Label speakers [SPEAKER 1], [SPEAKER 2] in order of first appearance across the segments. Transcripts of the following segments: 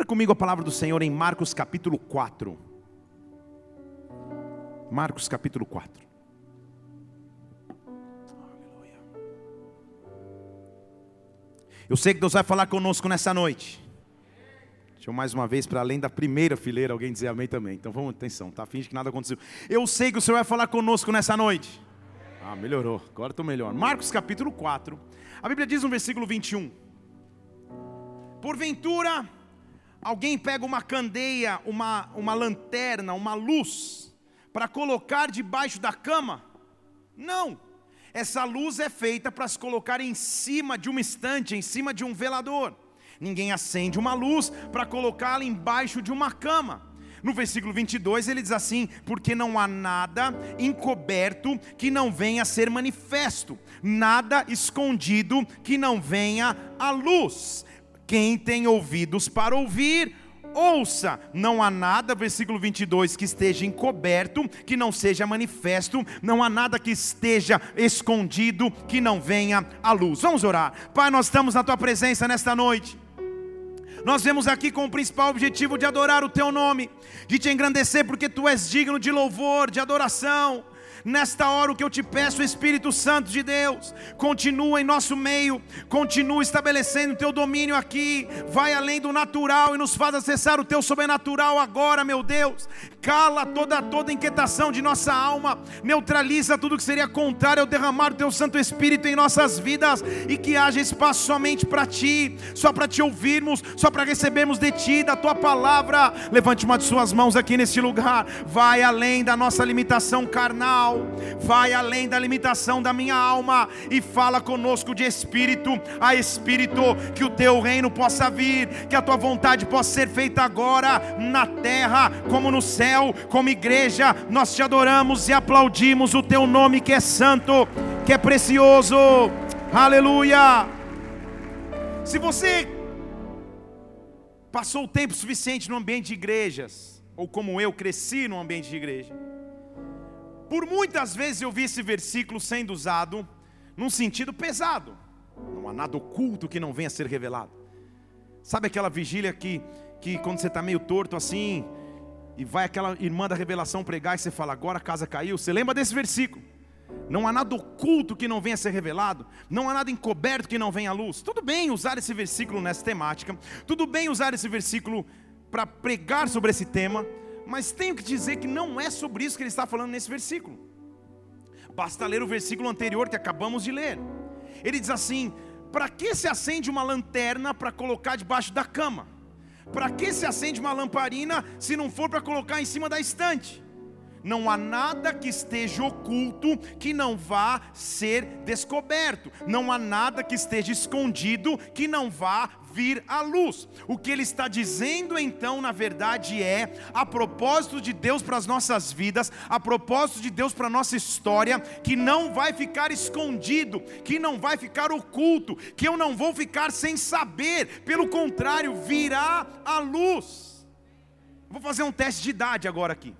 [SPEAKER 1] Abra comigo a palavra do Senhor em Marcos capítulo 4. Marcos capítulo 4. Eu sei que Deus vai falar conosco nessa noite. Deixa eu mais uma vez, para além da primeira fileira, alguém dizer amém também. Então vamos, atenção, tá? Finge que nada aconteceu. Eu sei que o Senhor vai falar conosco nessa noite. Ah, melhorou, agora estou melhor. Marcos capítulo 4. A Bíblia diz no versículo 21. Porventura, alguém pega uma candeia, uma, uma lanterna, uma luz, para colocar debaixo da cama? Não. Essa luz é feita para se colocar em cima de uma estante, em cima de um velador. Ninguém acende uma luz para colocá-la embaixo de uma cama. No versículo 22 ele diz assim: Porque não há nada encoberto que não venha a ser manifesto, nada escondido que não venha à luz. Quem tem ouvidos para ouvir, ouça, não há nada, versículo 22, que esteja encoberto, que não seja manifesto, não há nada que esteja escondido, que não venha à luz. Vamos orar. Pai, nós estamos na tua presença nesta noite. Nós vemos aqui com o principal objetivo de adorar o teu nome, de te engrandecer, porque tu és digno de louvor, de adoração. Nesta hora, o que eu te peço, Espírito Santo de Deus, continua em nosso meio, continua estabelecendo o teu domínio aqui, vai além do natural e nos faz acessar o teu sobrenatural agora, meu Deus. Cala toda toda inquietação de nossa alma, neutraliza tudo que seria contrário ao derramar o teu Santo Espírito em nossas vidas e que haja espaço somente para ti, só para te ouvirmos, só para recebermos de ti, da tua palavra. Levante uma de suas mãos aqui neste lugar, vai além da nossa limitação carnal. Vai além da limitação da minha alma e fala conosco de espírito a espírito, que o teu reino possa vir, que a tua vontade possa ser feita agora na terra como no céu, como igreja. Nós te adoramos e aplaudimos o teu nome que é santo, que é precioso. Aleluia! Se você passou o tempo suficiente no ambiente de igrejas, ou como eu cresci no ambiente de igreja, por muitas vezes eu vi esse versículo sendo usado num sentido pesado. Não há nada oculto que não venha a ser revelado. Sabe aquela vigília que, que quando você está meio torto assim, e vai aquela irmã da revelação pregar e você fala, agora a casa caiu? Você lembra desse versículo? Não há nada oculto que não venha a ser revelado, não há nada encoberto que não venha à luz. Tudo bem usar esse versículo nessa temática, tudo bem usar esse versículo para pregar sobre esse tema, mas tenho que dizer que não é sobre isso que ele está falando nesse versículo. Basta ler o versículo anterior que acabamos de ler. Ele diz assim: Para que se acende uma lanterna para colocar debaixo da cama? Para que se acende uma lamparina se não for para colocar em cima da estante? Não há nada que esteja oculto que não vá ser descoberto. Não há nada que esteja escondido que não vá vir à luz. O que ele está dizendo então, na verdade, é a propósito de Deus para as nossas vidas, a propósito de Deus para a nossa história, que não vai ficar escondido, que não vai ficar oculto, que eu não vou ficar sem saber, pelo contrário, virá à luz. Vou fazer um teste de idade agora aqui.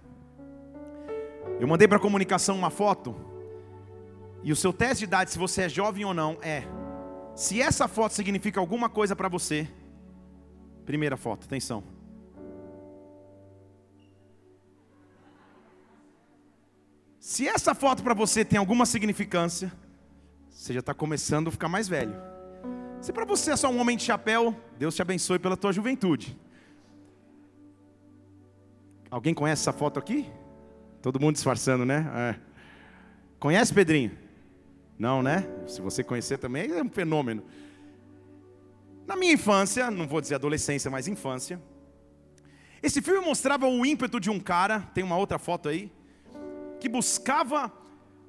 [SPEAKER 1] Eu mandei para a comunicação uma foto, e o seu teste de idade, se você é jovem ou não, é se essa foto significa alguma coisa para você, primeira foto, atenção. Se essa foto para você tem alguma significância, você já está começando a ficar mais velho. Se para você é só um homem de chapéu, Deus te abençoe pela tua juventude. Alguém conhece essa foto aqui? Todo mundo disfarçando, né? É. Conhece, Pedrinho? Não, né? Se você conhecer também, é um fenômeno. Na minha infância, não vou dizer adolescência, mas infância, esse filme mostrava o ímpeto de um cara, tem uma outra foto aí, que buscava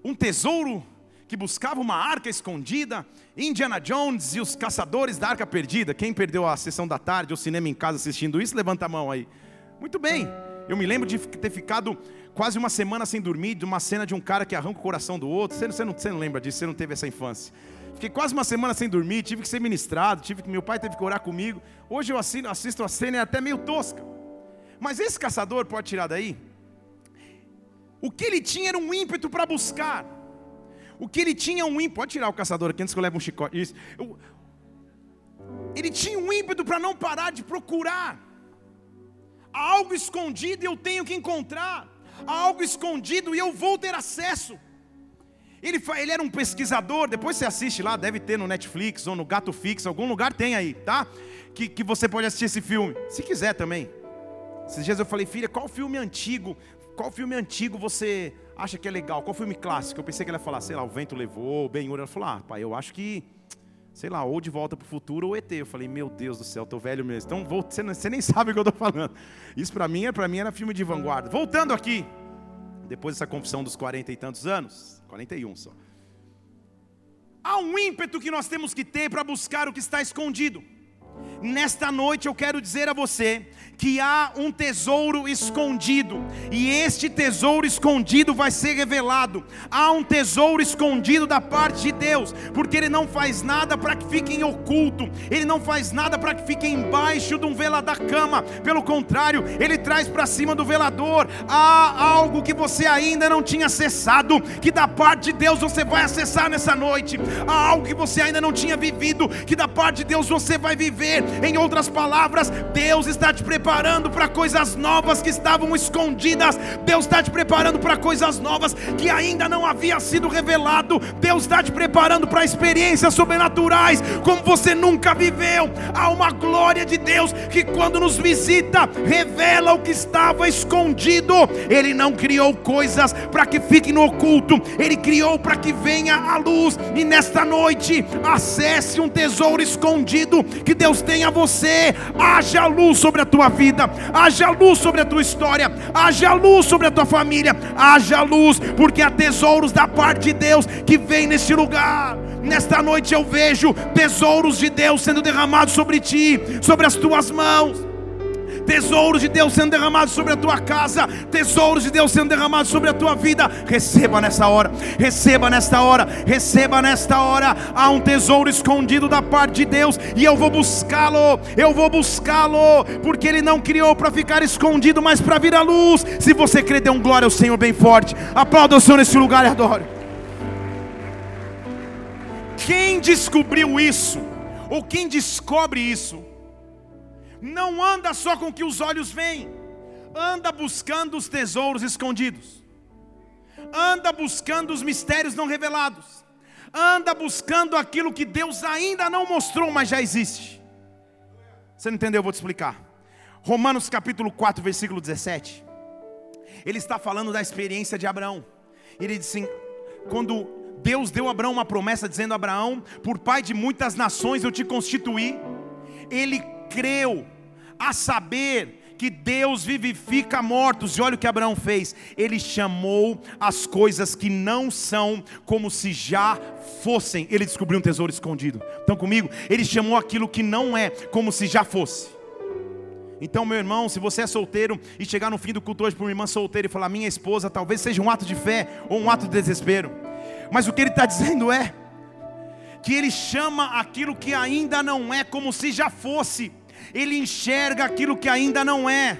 [SPEAKER 1] um tesouro, que buscava uma arca escondida, Indiana Jones e os caçadores da arca perdida. Quem perdeu a sessão da tarde ou cinema em casa assistindo isso, levanta a mão aí. Muito bem, eu me lembro de ter ficado quase uma semana sem dormir, de uma cena de um cara que arranca o coração do outro. Você, você, não, você não lembra disso, você não teve essa infância. Fiquei quase uma semana sem dormir, tive que ser ministrado, tive que meu pai teve que orar comigo. Hoje eu assisto, assisto a cena e é até meio tosca. Mas esse caçador pode tirar daí. O que ele tinha era um ímpeto para buscar. O que ele tinha um ímpeto. Pode tirar o caçador aqui antes que eu leve um chicote. Isso. Ele tinha um ímpeto para não parar de procurar. Há algo escondido eu tenho que encontrar. Algo escondido e eu vou ter acesso. Ele, ele era um pesquisador, depois você assiste lá, deve ter no Netflix ou no Gato Fix, algum lugar tem aí, tá? Que, que você pode assistir esse filme, se quiser também. Esses dias eu falei, filha, qual filme antigo, qual filme antigo você acha que é legal? Qual filme clássico? Eu pensei que ela ia falar, sei lá, O Vento Levou, Ben-Hur. Ela falou, ah, pai, eu acho que, sei lá, ou De Volta para o Futuro ou ET. Eu falei, meu Deus do céu, tô velho mesmo. Então você, nem sabe o que eu estou falando. Isso para mim, para mim era filme de vanguarda. Voltando aqui, depois dessa confissão dos 40 e tantos anos, 41 só. Há um ímpeto que nós temos que ter para buscar o que está escondido. Nesta noite eu quero dizer a você que há um tesouro escondido, e este tesouro escondido vai ser revelado. Há um tesouro escondido da parte de Deus, porque Ele não faz nada para que fique em oculto, Ele não faz nada para que fique embaixo de um velador da cama, pelo contrário, Ele traz para cima do velador. Há algo que você ainda não tinha acessado, que da parte de Deus você vai acessar nessa noite. Há algo que você ainda não tinha vivido, que da parte de Deus você vai viver. Em outras palavras, Deus está te preparando para coisas novas que estavam escondidas. Deus está te preparando para coisas novas que ainda não havia sido revelado. Deus está te preparando para experiências sobrenaturais como você nunca viveu. Há uma glória de Deus que quando nos visita revela o que estava escondido. Ele não criou coisas para que fiquem no oculto. Ele criou para que venha a luz. E nesta noite acesse um tesouro escondido que Deus tem a você. Haja luz sobre a tua vida, haja luz sobre a tua história, haja luz sobre a tua família, haja luz, porque há tesouros da parte de Deus que vem neste lugar. Nesta noite eu vejo tesouros de Deus sendo derramados sobre ti, sobre as tuas mãos tesouros de Deus sendo derramados sobre a tua casa, tesouros de Deus sendo derramados sobre a tua vida. Receba nessa hora, receba nesta hora, receba nesta hora. Há um tesouro escondido da parte de Deus e eu vou buscá-lo, eu vou buscá-lo, porque Ele não criou para ficar escondido, mas para vir à luz. Se você crê, dê um glória ao Senhor bem forte. Aplauda o Senhor nesse lugar e adore. Quem descobriu isso, ou quem descobre isso, não anda só com o que os olhos veem, anda buscando os tesouros escondidos, anda buscando os mistérios não revelados, anda buscando aquilo que Deus ainda não mostrou, mas já existe. Você não entendeu? Eu vou te explicar. Romanos capítulo 4, versículo 17. Ele está falando da experiência de Abraão. Ele diz assim: quando Deus deu a Abraão uma promessa, dizendo: Abraão, por pai de muitas nações eu te constituí. Ele creu, a saber que Deus vivifica mortos. E olha o que Abraão fez: ele chamou as coisas que não são como se já fossem. Ele descobriu um tesouro escondido. Estão comigo? Ele chamou aquilo que não é como se já fosse. Então, meu irmão, se você é solteiro e chegar no fim do culto hoje para uma irmã solteira e falar, minha esposa, talvez seja um ato de fé ou um ato de desespero. Mas o que ele está dizendo é que ele chama aquilo que ainda não é como se já fosse ele enxerga aquilo que ainda não é.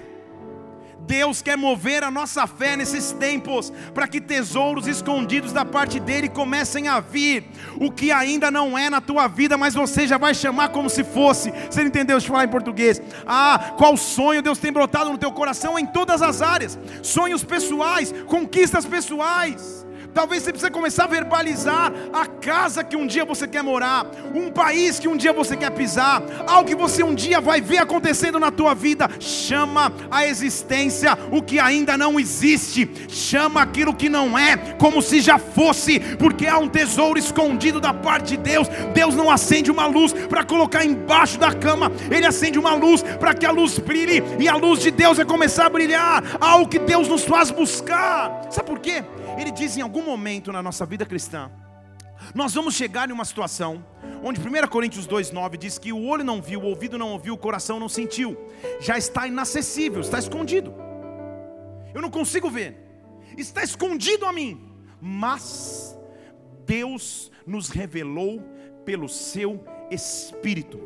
[SPEAKER 1] Deus quer mover a nossa fé nesses tempos, para que tesouros escondidos da parte dele comecem a vir. O que ainda não é na tua vida, mas você já vai chamar como se fosse. Você entendeu? Deixa eu falar em português. Ah, qual sonho Deus tem brotado no teu coração em todas as áreas: sonhos pessoais, conquistas pessoais Talvez você precise começar a verbalizar a casa que um dia você quer morar, um país que um dia você quer pisar, algo que você um dia vai ver acontecendo na tua vida. Chama a existência o que ainda não existe, chama aquilo que não é como se já fosse, porque há um tesouro escondido da parte de Deus. Deus não acende uma luz para colocar embaixo da cama, Ele acende uma luz para que a luz brilhe, e a luz de Deus vai começar a brilhar, algo que Deus nos faz buscar. Sabe por quê? Ele diz em algum momento na nossa vida cristã, nós vamos chegar em uma situação onde 1 Coríntios 2,9 diz que o olho não viu, o ouvido não ouviu, o coração não sentiu, já está inacessível, está escondido. Eu não consigo ver, está escondido a mim, mas Deus nos revelou pelo seu Espírito.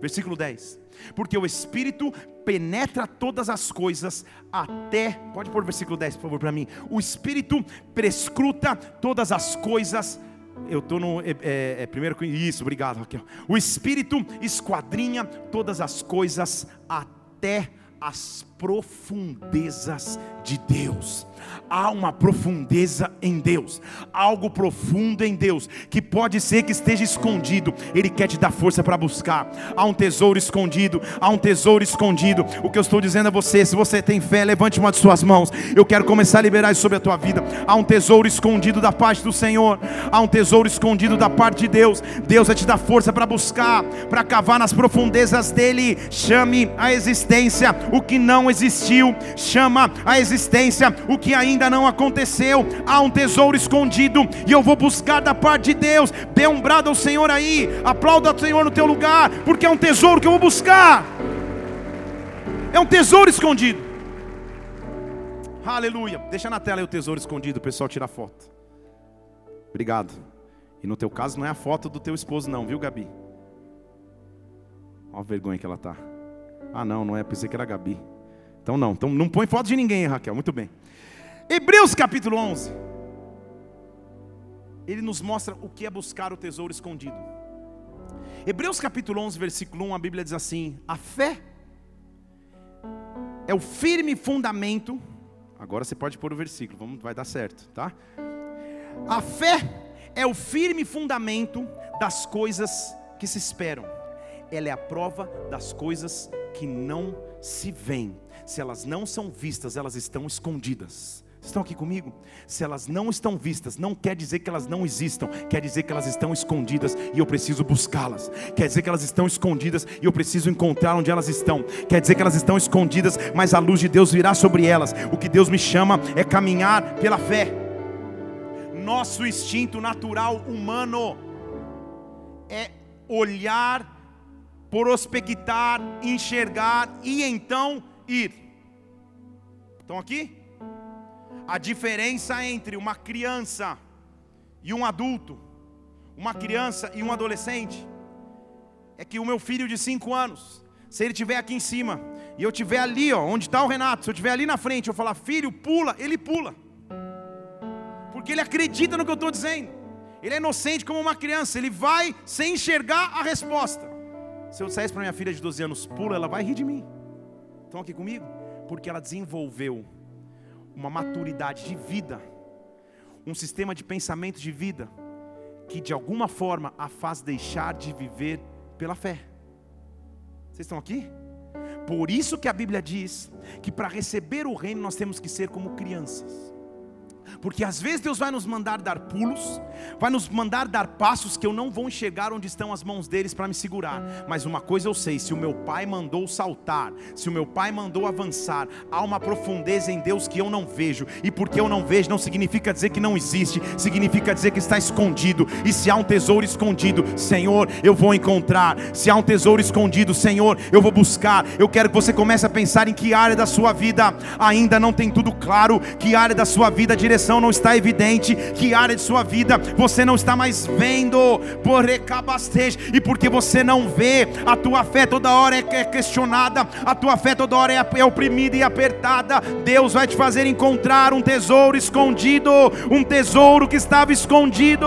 [SPEAKER 1] Versículo 10 porque o Espírito penetra todas as coisas até, pode pôr o versículo 10 por favor para mim. O Espírito prescruta todas as coisas. Eu estou no é, é, é, primeiro isso, obrigado Raquel. O Espírito esquadrinha todas as coisas até as profundezas de Deus. Há uma profundeza em Deus, algo profundo em Deus, que pode ser que esteja escondido, Ele quer te dar força para buscar. Há um tesouro escondido, há um tesouro escondido. O que eu estou dizendo a você, se você tem fé, levante uma de suas mãos. Eu quero começar a liberar isso sobre a tua vida. Há um tesouro escondido da parte do Senhor, há um tesouro escondido da parte de Deus. Deus vai te dar força para buscar, para cavar nas profundezas dele. Chame a existência o que não existiu, chama a existência o que ainda não aconteceu. Há um tesouro escondido e eu vou buscar da parte de Deus. Dê um brado ao Senhor aí, aplauda o Senhor no teu lugar, porque é um tesouro que eu vou buscar. É um tesouro escondido. Aleluia. Deixa na tela aí o tesouro escondido, o pessoal tira foto. Obrigado. E no teu caso não é a foto do teu esposo não, viu, Gabi? Olha a vergonha que ela tá. Ah, não, não é, pensei que era a Gabi. Então não, então não põe foto de ninguém, Raquel. Muito bem. Hebreus capítulo 11. Ele nos mostra o que é buscar o tesouro escondido. Hebreus capítulo 11, versículo 1, a Bíblia diz assim: A fé é o firme fundamento. Agora você pode pôr o versículo, vamos, vai dar certo, tá? A fé é o firme fundamento das coisas que se esperam. Ela é a prova das coisas que não se veem. Se elas não são vistas, elas estão escondidas. Estão aqui comigo? Se elas não estão vistas, não quer dizer que elas não existam, quer dizer que elas estão escondidas e eu preciso buscá-las. Quer dizer que elas estão escondidas e eu preciso encontrar onde elas estão. Quer dizer que elas estão escondidas, mas a luz de Deus virá sobre elas. O que Deus me chama é caminhar pela fé. Nosso instinto natural humano é olhar, prospectar, enxergar e então ir. Estão aqui? a diferença entre uma criança e um adulto, uma criança e um adolescente, é que o meu filho de 5 anos, se ele estiver aqui em cima, e eu estiver ali, ó, onde está o Renato, se eu estiver ali na frente, eu falar, filho, pula, ele pula, porque ele acredita no que eu estou dizendo, ele é inocente como uma criança, ele vai sem enxergar a resposta. Se eu dissesse para minha filha de 12 anos, pula, ela vai rir de mim. Estão aqui comigo? Porque ela desenvolveu uma maturidade de vida, um sistema de pensamento de vida, que de alguma forma a faz deixar de viver pela fé. Vocês estão aqui? Por isso que a Bíblia diz que para receber o reino nós temos que ser como crianças. Porque às vezes Deus vai nos mandar dar pulos, vai nos mandar dar passos que eu não vou enxergar onde estão as mãos deles para me segurar. Mas uma coisa eu sei: se o meu pai mandou saltar, se o meu pai mandou avançar, há uma profundeza em Deus que eu não vejo. E porque eu não vejo, não significa dizer que não existe, significa dizer que está escondido. E se há um tesouro escondido, Senhor, eu vou encontrar. Se há um tesouro escondido, Senhor, eu vou buscar. Eu quero que você comece a pensar em que área da sua vida ainda não tem tudo claro, que área da sua vida direção direção não está evidente, que área de sua vida você não está mais vendo, por e porque você não vê, a tua fé toda hora é, é questionada, a tua fé toda hora é, é oprimida e apertada. Deus vai te fazer encontrar um tesouro escondido, um tesouro que estava escondido.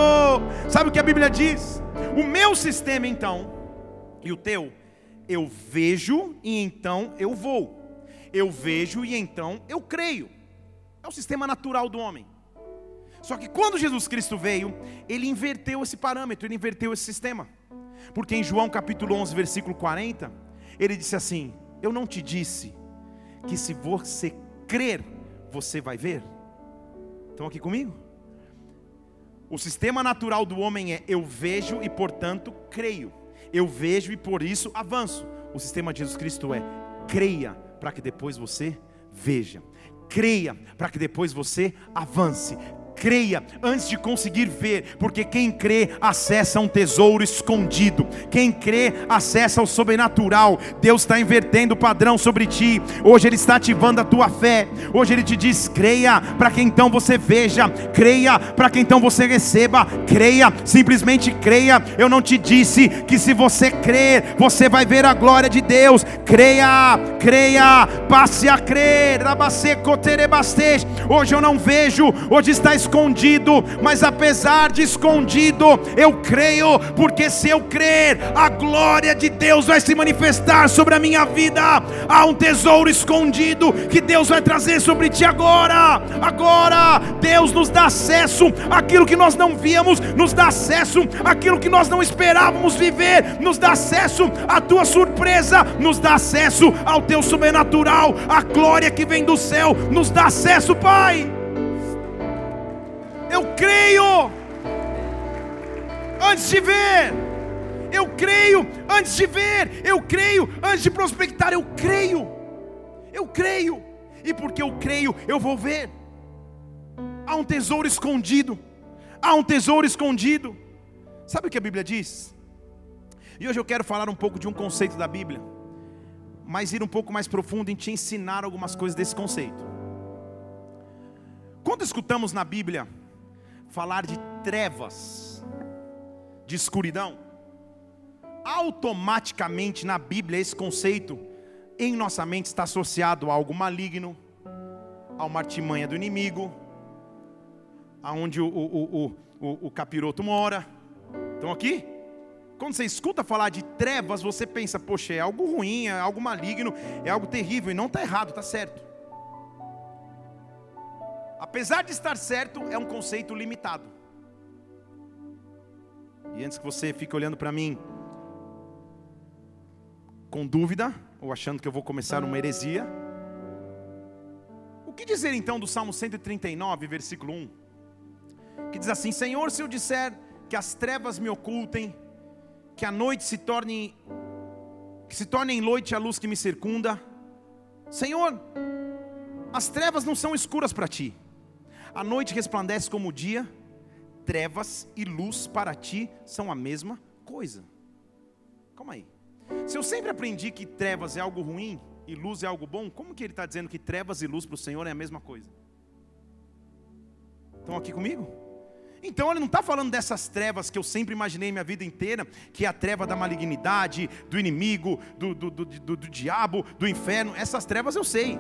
[SPEAKER 1] Sabe o que a Bíblia diz? O meu sistema então e o teu, eu vejo e então eu vou. Eu vejo e então eu creio. É o sistema natural do homem. Só que quando Jesus Cristo veio, ele inverteu esse parâmetro, ele inverteu esse sistema. Porque em João capítulo 11, versículo 40, ele disse assim: Eu não te disse que se você crer, você vai ver? Estão aqui comigo? O sistema natural do homem é eu vejo e portanto creio. Eu vejo e por isso avanço. O sistema de Jesus Cristo é creia para que depois você veja. Creia para que depois você avance creia antes de conseguir ver, porque quem crê acessa um tesouro escondido, quem crê acessa o sobrenatural. Deus está invertendo o padrão sobre ti, hoje Ele está ativando a tua fé, hoje Ele te diz: creia, para que então você veja, creia, para que então você receba, creia, simplesmente creia. Eu não te disse que se você crer, você vai ver a glória de Deus, creia, creia, passe a crer, hoje eu não vejo, hoje está escondido escondido, mas apesar de escondido, eu creio, porque se eu crer, a glória de Deus vai se manifestar sobre a minha vida. Há um tesouro escondido que Deus vai trazer sobre ti agora. Agora, Deus nos dá acesso àquilo que nós não víamos, nos dá acesso àquilo que nós não esperávamos viver, nos dá acesso à tua surpresa, nos dá acesso ao teu sobrenatural, a glória que vem do céu, nos dá acesso, Pai. Eu creio antes de ver. Eu creio antes de ver. Eu creio antes de prospectar. Eu creio. Eu creio. E porque eu creio, eu vou ver. Há um tesouro escondido. Há um tesouro escondido. Sabe o que a Bíblia diz? E hoje eu quero falar um pouco de um conceito da Bíblia, mas ir um pouco mais profundo em te ensinar algumas coisas desse conceito. Quando escutamos na Bíblia falar de trevas, de escuridão, automaticamente na Bíblia esse conceito em nossa mente está associado a algo maligno, a uma artimanha do inimigo, aonde o, o, o, o, capiroto mora. Estão aqui? Quando você escuta falar de trevas, você pensa, poxa, é algo ruim, é algo maligno, é algo terrível, e não está errado, está certo. Apesar de estar certo, é um conceito limitado. E antes que você fique olhando para mim com dúvida, ou achando que eu vou começar uma heresia, o que dizer então do Salmo 139, versículo 1? Que diz assim: Senhor, se eu disser que as trevas me ocultem, que a noite se torne que se torne em noite a luz que me circunda. Senhor, as trevas não são escuras para ti. A noite resplandece como o dia, trevas e luz para ti são a mesma coisa. Calma aí. Se eu sempre aprendi que trevas é algo ruim e luz é algo bom, como que ele está dizendo que trevas e luz para o Senhor é a mesma coisa? Estão aqui comigo? Então ele não está falando dessas trevas que eu sempre imaginei minha vida inteira, que é a treva da malignidade, do inimigo, do, do, do, do, do diabo, do inferno. Essas trevas eu sei,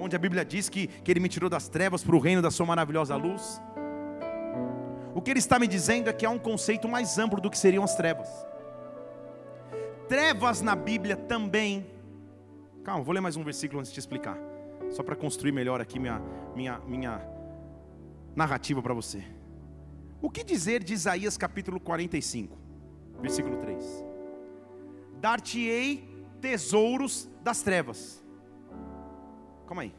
[SPEAKER 1] onde a Bíblia diz que, que ele me tirou das trevas para o reino da sua maravilhosa luz. O que ele está me dizendo é que há um conceito mais amplo do que seriam as trevas. Trevas na Bíblia também. Calma, vou ler mais um versículo antes de te explicar. Só para construir melhor aqui minha, minha, minha narrativa para você. O que dizer de Isaías capítulo 45, versículo 3? Dar-te-ei tesouros das trevas. Calma aí.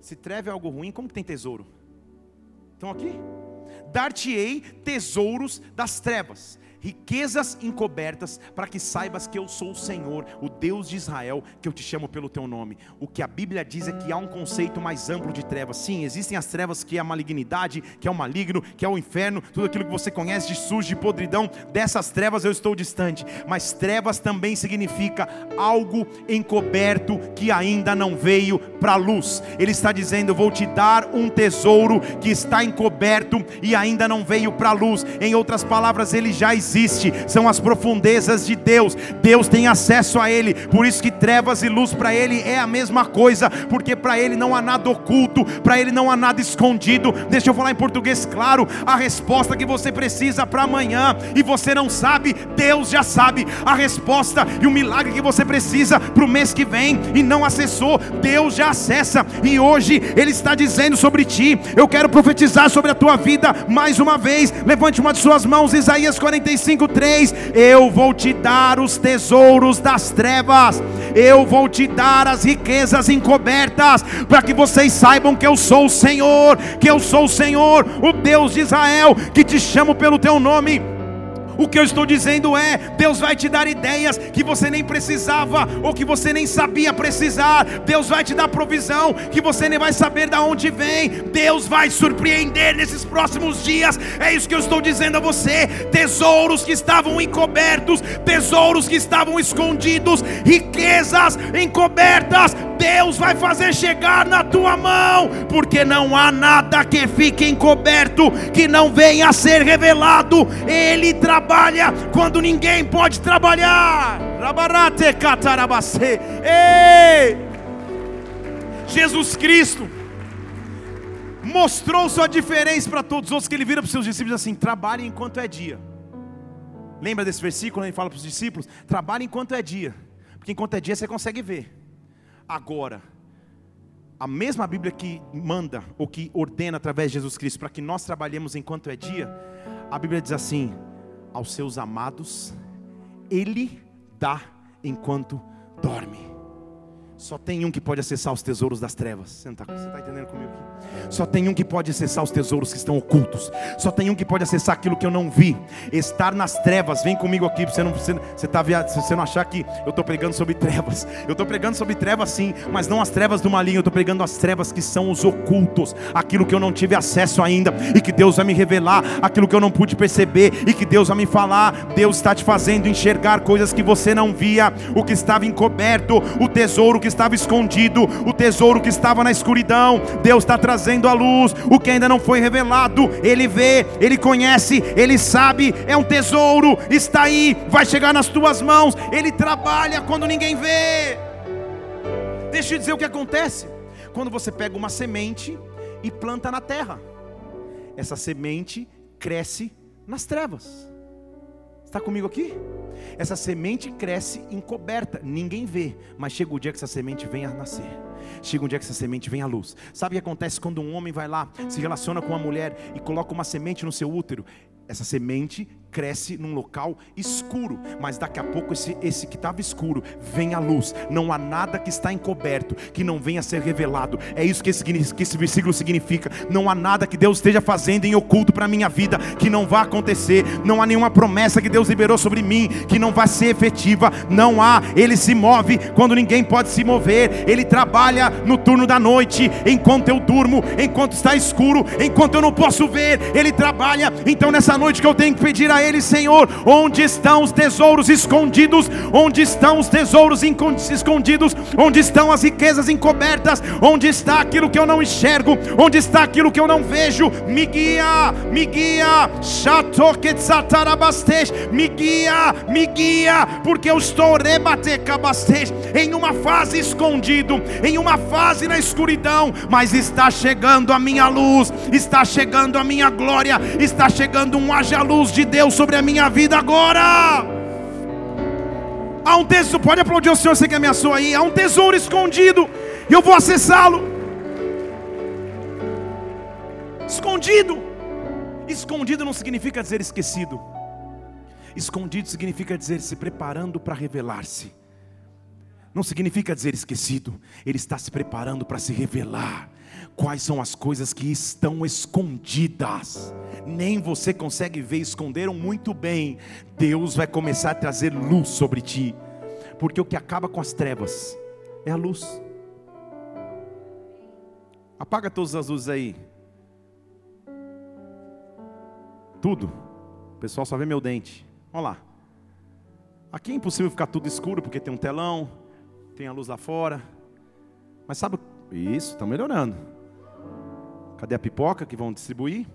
[SPEAKER 1] Se treva é algo ruim, como que tem tesouro? Estão aqui? Dar-te-ei tesouros das trevas riquezas encobertas, para que saibas que eu sou o Senhor, o Deus de Israel, que eu te chamo pelo teu nome. O que a Bíblia diz é que há um conceito mais amplo de trevas. Sim, existem as trevas que é a malignidade, que é o maligno, que é o inferno, tudo aquilo que você conhece de sujo, de podridão. Dessas trevas eu estou distante. Mas trevas também significa algo encoberto que ainda não veio para a luz. Ele está dizendo: vou te dar um tesouro que está encoberto e ainda não veio para a luz. Em outras palavras, ele já existe existe, são as profundezas de Deus. Deus tem acesso a ele, por isso que trevas e luz para ele é a mesma coisa, porque para ele não há nada oculto, para ele não há nada escondido. Deixa eu falar em português claro, a resposta que você precisa para amanhã e você não sabe, Deus já sabe. A resposta e o milagre que você precisa para o mês que vem e não acessou, Deus já acessa. E hoje ele está dizendo sobre ti, eu quero profetizar sobre a tua vida mais uma vez. Levante uma de suas mãos, Isaías 45 5:3, eu vou te dar os tesouros das trevas, eu vou te dar as riquezas encobertas, para que vocês saibam que eu sou o Senhor, que eu sou o Senhor, o Deus de Israel, que te chamo pelo teu nome o que eu estou dizendo é: Deus vai te dar ideias que você nem precisava ou que você nem sabia precisar. Deus vai te dar provisão que você nem vai saber de onde vem. Deus vai surpreender nesses próximos dias. É isso que eu estou dizendo a você: tesouros que estavam encobertos, tesouros que estavam escondidos, riquezas encobertas. Deus vai fazer chegar na tua mão, porque não há nada que fique encoberto que não venha a ser revelado. Ele trabalha quando ninguém pode trabalhar. Ei! Jesus Cristo, mostrou sua diferença para todos os outros, que ele vira para os seus discípulos assim: trabalhem enquanto é dia. Lembra desse versículo? Ele fala para os discípulos: trabalhem enquanto é dia, porque enquanto é dia você consegue ver. Agora, a mesma Bíblia que manda ou que ordena através de Jesus Cristo para que nós trabalhemos enquanto é dia, a Bíblia diz assim: aos seus amados, Ele dá enquanto dorme. Só tem um que pode acessar os tesouros das trevas. Você está tá entendendo comigo aqui? Só tem um que pode acessar os tesouros que estão ocultos. Só tem um que pode acessar aquilo que eu não vi. Estar nas trevas. Vem comigo aqui. Você não, você, você, tá, você não achar que eu estou pregando sobre trevas. Eu estou pregando sobre trevas sim, mas não as trevas do malinho. Eu estou pregando as trevas que são os ocultos. Aquilo que eu não tive acesso ainda. E que Deus vai me revelar. Aquilo que eu não pude perceber. E que Deus vai me falar. Deus está te fazendo enxergar coisas que você não via. O que estava encoberto. O tesouro que que estava escondido, o tesouro que estava na escuridão. Deus está trazendo à luz o que ainda não foi revelado. Ele vê, ele conhece, ele sabe. É um tesouro, está aí, vai chegar nas tuas mãos. Ele trabalha quando ninguém vê. Deixa eu dizer o que acontece quando você pega uma semente e planta na terra. Essa semente cresce nas trevas. Está comigo aqui? Essa semente cresce encoberta, ninguém vê, mas chega o dia que essa semente vem a nascer. Chega um dia que essa semente vem à luz. Sabe o que acontece quando um homem vai lá, se relaciona com uma mulher e coloca uma semente no seu útero? Essa semente cresce num local escuro, mas daqui a pouco esse, esse que estava escuro vem à luz. Não há nada que está encoberto que não venha a ser revelado. É isso que esse, que esse versículo significa. Não há nada que Deus esteja fazendo em oculto para a minha vida que não vá acontecer. Não há nenhuma promessa que Deus liberou sobre mim que não vai ser efetiva. Não há. Ele se move quando ninguém pode se mover. Ele trabalha no turno da noite, enquanto eu durmo, enquanto está escuro, enquanto eu não posso ver. Ele trabalha. Então nessa noite que eu tenho que pedir a Ele, Senhor, onde estão os tesouros escondidos? Onde estão os tesouros escondidos? Onde estão as riquezas encobertas? Onde está aquilo que eu não enxergo? Onde está aquilo que eu não vejo? Me guia, me guia, me guia, me guia, porque eu estou em uma fase escondido, em uma fase na escuridão, mas está chegando a minha luz, está chegando a minha glória, está chegando um haja luz de Deus sobre a minha vida agora. Há um tesouro, pode aplaudir o Senhor, você que ameaçou aí. Há um tesouro escondido, e eu vou acessá-lo. Escondido. Escondido não significa dizer esquecido. Escondido significa dizer se preparando para revelar-se. Não significa dizer esquecido. Ele está se preparando para se revelar quais são as coisas que estão escondidas. Nem você consegue ver, esconderam muito bem. Deus vai começar a trazer luz sobre ti, porque o que acaba com as trevas é a luz. Apaga todas as luzes aí. Tudo. O pessoal só vê meu dente. Olha lá. Aqui é impossível ficar tudo escuro porque tem um telão, tem a luz lá fora. Mas sabe, isso, está melhorando. Cadê a pipoca que vão distribuir?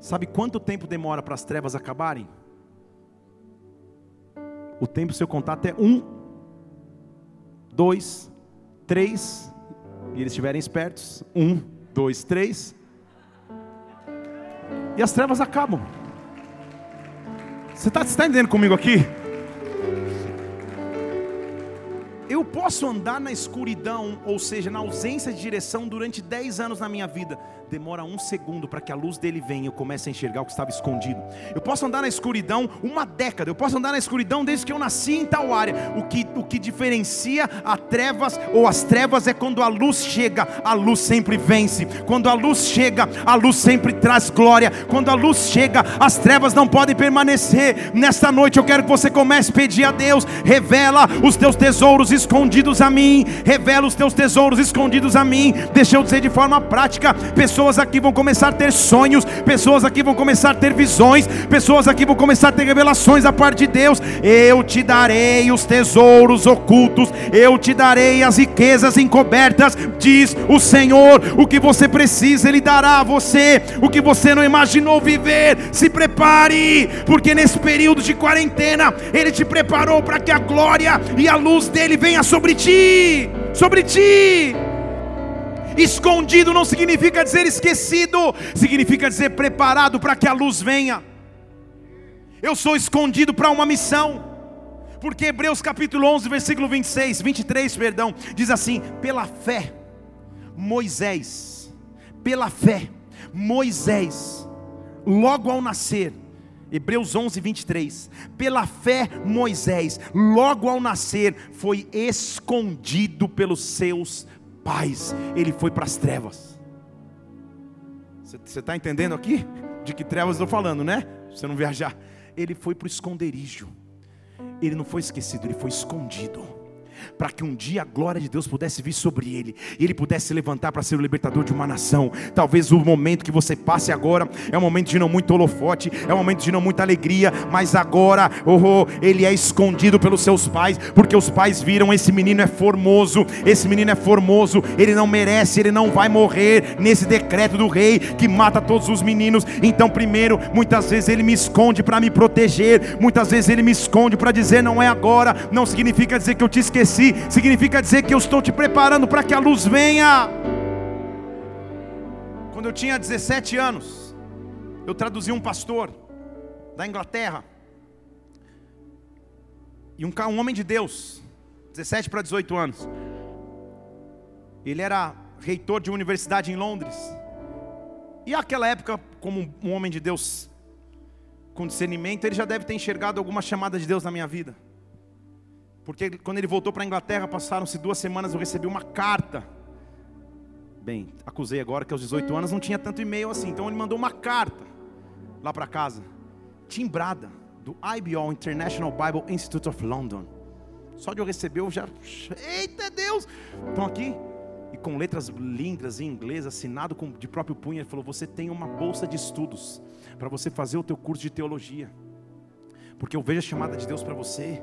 [SPEAKER 1] Sabe quanto tempo demora para as trevas acabarem? O tempo, se eu contar até um, dois, três, e eles estiverem espertos, um, dois, três, e as trevas acabam. Você está tá entendendo comigo aqui? Posso andar na escuridão, ou seja, na ausência de direção durante 10 anos na minha vida. Demora um segundo para que a luz dele venha e eu comece a enxergar o que estava escondido. Eu posso andar na escuridão uma década. Eu posso andar na escuridão desde que eu nasci em tal área. O que, o que diferencia a trevas ou as trevas é quando a luz chega, a luz sempre vence. Quando a luz chega, a luz sempre traz glória. Quando a luz chega, as trevas não podem permanecer. Nesta noite eu quero que você comece a pedir a Deus: revela os teus tesouros escondidos a mim, revela os teus tesouros escondidos a mim. Deixa eu dizer de forma prática: pessoas aqui vão começar a ter sonhos, pessoas aqui vão começar a ter visões, pessoas aqui vão começar a ter revelações da parte de Deus. Eu te darei os tesouros ocultos, eu te darei as riquezas encobertas, diz o Senhor. O que você precisa, Ele dará a você, o que você não imaginou viver. Se prepare, porque nesse período de quarentena, Ele te preparou para que a glória e a luz dele venha sobre ti, sobre ti. Escondido não significa dizer esquecido, significa dizer preparado para que a luz venha. Eu sou escondido para uma missão. Porque Hebreus capítulo 11, versículo 26, 23, perdão, diz assim: "Pela fé Moisés, pela fé Moisés, logo ao nascer, Hebreus 11, 23. Pela fé, Moisés, logo ao nascer, foi escondido pelos seus pais. Ele foi para as trevas. Você está entendendo aqui? De que trevas estou falando, né? Você não viajar. Ele foi para o esconderijo. Ele não foi esquecido, ele foi escondido para que um dia a glória de Deus pudesse vir sobre ele, e ele pudesse se levantar para ser o libertador de uma nação. Talvez o momento que você passe agora é um momento de não muito holofote, é um momento de não muita alegria, mas agora, oh, oh, ele é escondido pelos seus pais, porque os pais viram esse menino é formoso, esse menino é formoso, ele não merece, ele não vai morrer nesse decreto do rei que mata todos os meninos. Então, primeiro, muitas vezes ele me esconde para me proteger, muitas vezes ele me esconde para dizer não é agora, não significa dizer que eu te esqueci si, significa dizer que eu estou te preparando para que a luz venha. Quando eu tinha 17 anos, eu traduzi um pastor da Inglaterra. E um, um homem de Deus, 17 para 18 anos. Ele era reitor de uma universidade em Londres. E naquela época, como um homem de Deus com discernimento, ele já deve ter enxergado alguma chamada de Deus na minha vida. Porque quando ele voltou para a Inglaterra, passaram-se duas semanas, eu recebi uma carta. Bem, acusei agora que aos 18 anos não tinha tanto e-mail assim. Então ele mandou uma carta lá para casa, timbrada, do IBO, International Bible Institute of London. Só de eu receber, eu já. Eita Deus! Estão aqui. E com letras lindas em inglês, assinado com, de próprio punho, ele falou: Você tem uma bolsa de estudos para você fazer o teu curso de teologia. Porque eu vejo a chamada de Deus para você.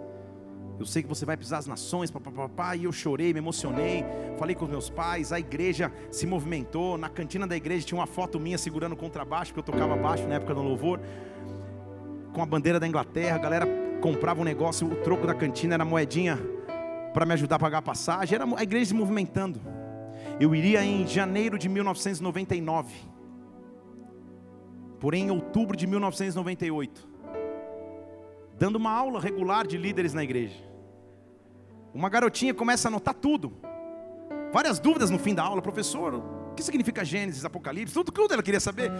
[SPEAKER 1] Eu sei que você vai pisar as nações, papapá, e eu chorei, me emocionei. Falei com os meus pais, a igreja se movimentou. Na cantina da igreja tinha uma foto minha segurando o contrabaixo, porque eu tocava baixo na época do louvor, com a bandeira da Inglaterra. A galera comprava um negócio, o troco da cantina era moedinha para me ajudar a pagar a passagem. Era a igreja se movimentando. Eu iria em janeiro de 1999. Porém, em outubro de 1998, dando uma aula regular de líderes na igreja. Uma garotinha começa a anotar tudo. Várias dúvidas no fim da aula. Professor, o que significa Gênesis, Apocalipse? Tudo que ela queria saber.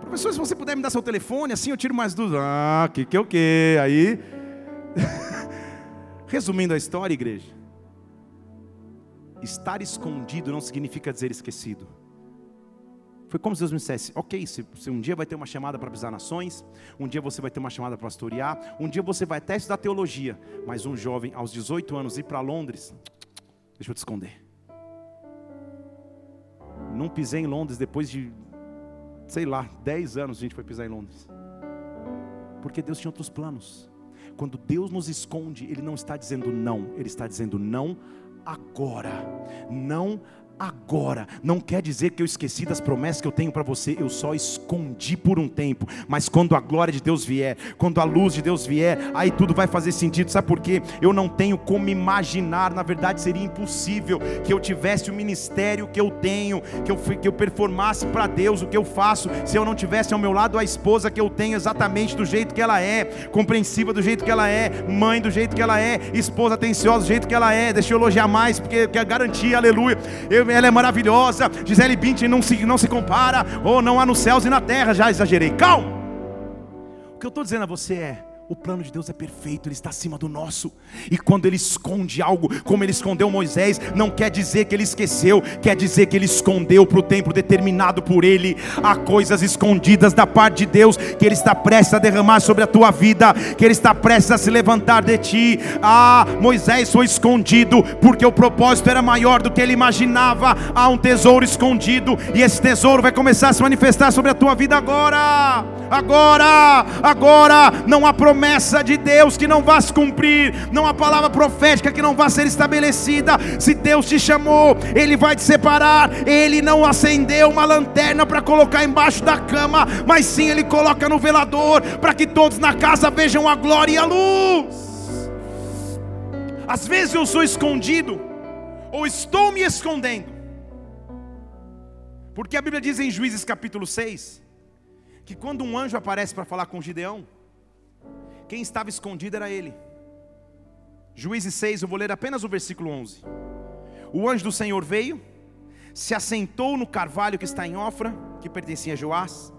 [SPEAKER 1] Professor, se você puder me dar seu telefone, assim eu tiro mais dúvidas. Ah, que que é o que? Aí. Resumindo a história, igreja. Estar escondido não significa dizer esquecido. Foi como se Deus me dissesse: ok, se, se um dia vai ter uma chamada para pisar nações, um dia você vai ter uma chamada para pastorear, um dia você vai até estudar teologia, mas um jovem aos 18 anos ir para Londres, deixa eu te esconder. Não pisei em Londres depois de, sei lá, 10 anos a gente foi pisar em Londres. Porque Deus tinha outros planos. Quando Deus nos esconde, Ele não está dizendo não, Ele está dizendo não agora, não agora. Não quer dizer que eu esqueci das promessas que eu tenho para você, eu só escondi por um tempo. Mas quando a glória de Deus vier, quando a luz de Deus vier, aí tudo vai fazer sentido. Sabe por quê? Eu não tenho como imaginar, na verdade seria impossível que eu tivesse o ministério que eu tenho, que eu, que eu performasse para Deus o que eu faço, se eu não tivesse ao meu lado a esposa que eu tenho exatamente do jeito que ela é, compreensiva do jeito que ela é, mãe do jeito que ela é, esposa atenciosa do jeito que ela é. Deixa eu elogiar mais, porque é garantia, aleluia. Eu ela é maravilhosa. Gisele Bündchen não se, não se compara, ou não há nos céus e na terra, já exagerei. Calma. O que eu estou dizendo a você é o plano de Deus é perfeito, ele está acima do nosso. E quando ele esconde algo, como ele escondeu Moisés, não quer dizer que ele esqueceu, quer dizer que ele escondeu para o tempo determinado por ele. Há coisas escondidas da parte de Deus que ele está prestes a derramar sobre a tua vida, que ele está prestes a se levantar de ti. Ah, Moisés foi escondido porque o propósito era maior do que ele imaginava. Há um tesouro escondido e esse tesouro vai começar a se manifestar sobre a tua vida agora. Agora, agora, não há promessa promessa de Deus que não vai se cumprir, não há palavra profética que não vai ser estabelecida. Se Deus te chamou, Ele vai te separar. Ele não acendeu uma lanterna para colocar embaixo da cama, mas sim Ele coloca no velador para que todos na casa vejam a glória e a luz. Às vezes eu sou escondido, ou estou me escondendo, Porque a Bíblia diz em Juízes capítulo 6 que quando um anjo aparece para falar com Gideão, quem estava escondido era ele. Juízes 6, eu vou ler apenas o versículo 11. O anjo do Senhor veio, se assentou no carvalho que está em Ofra, que pertencia a Joás,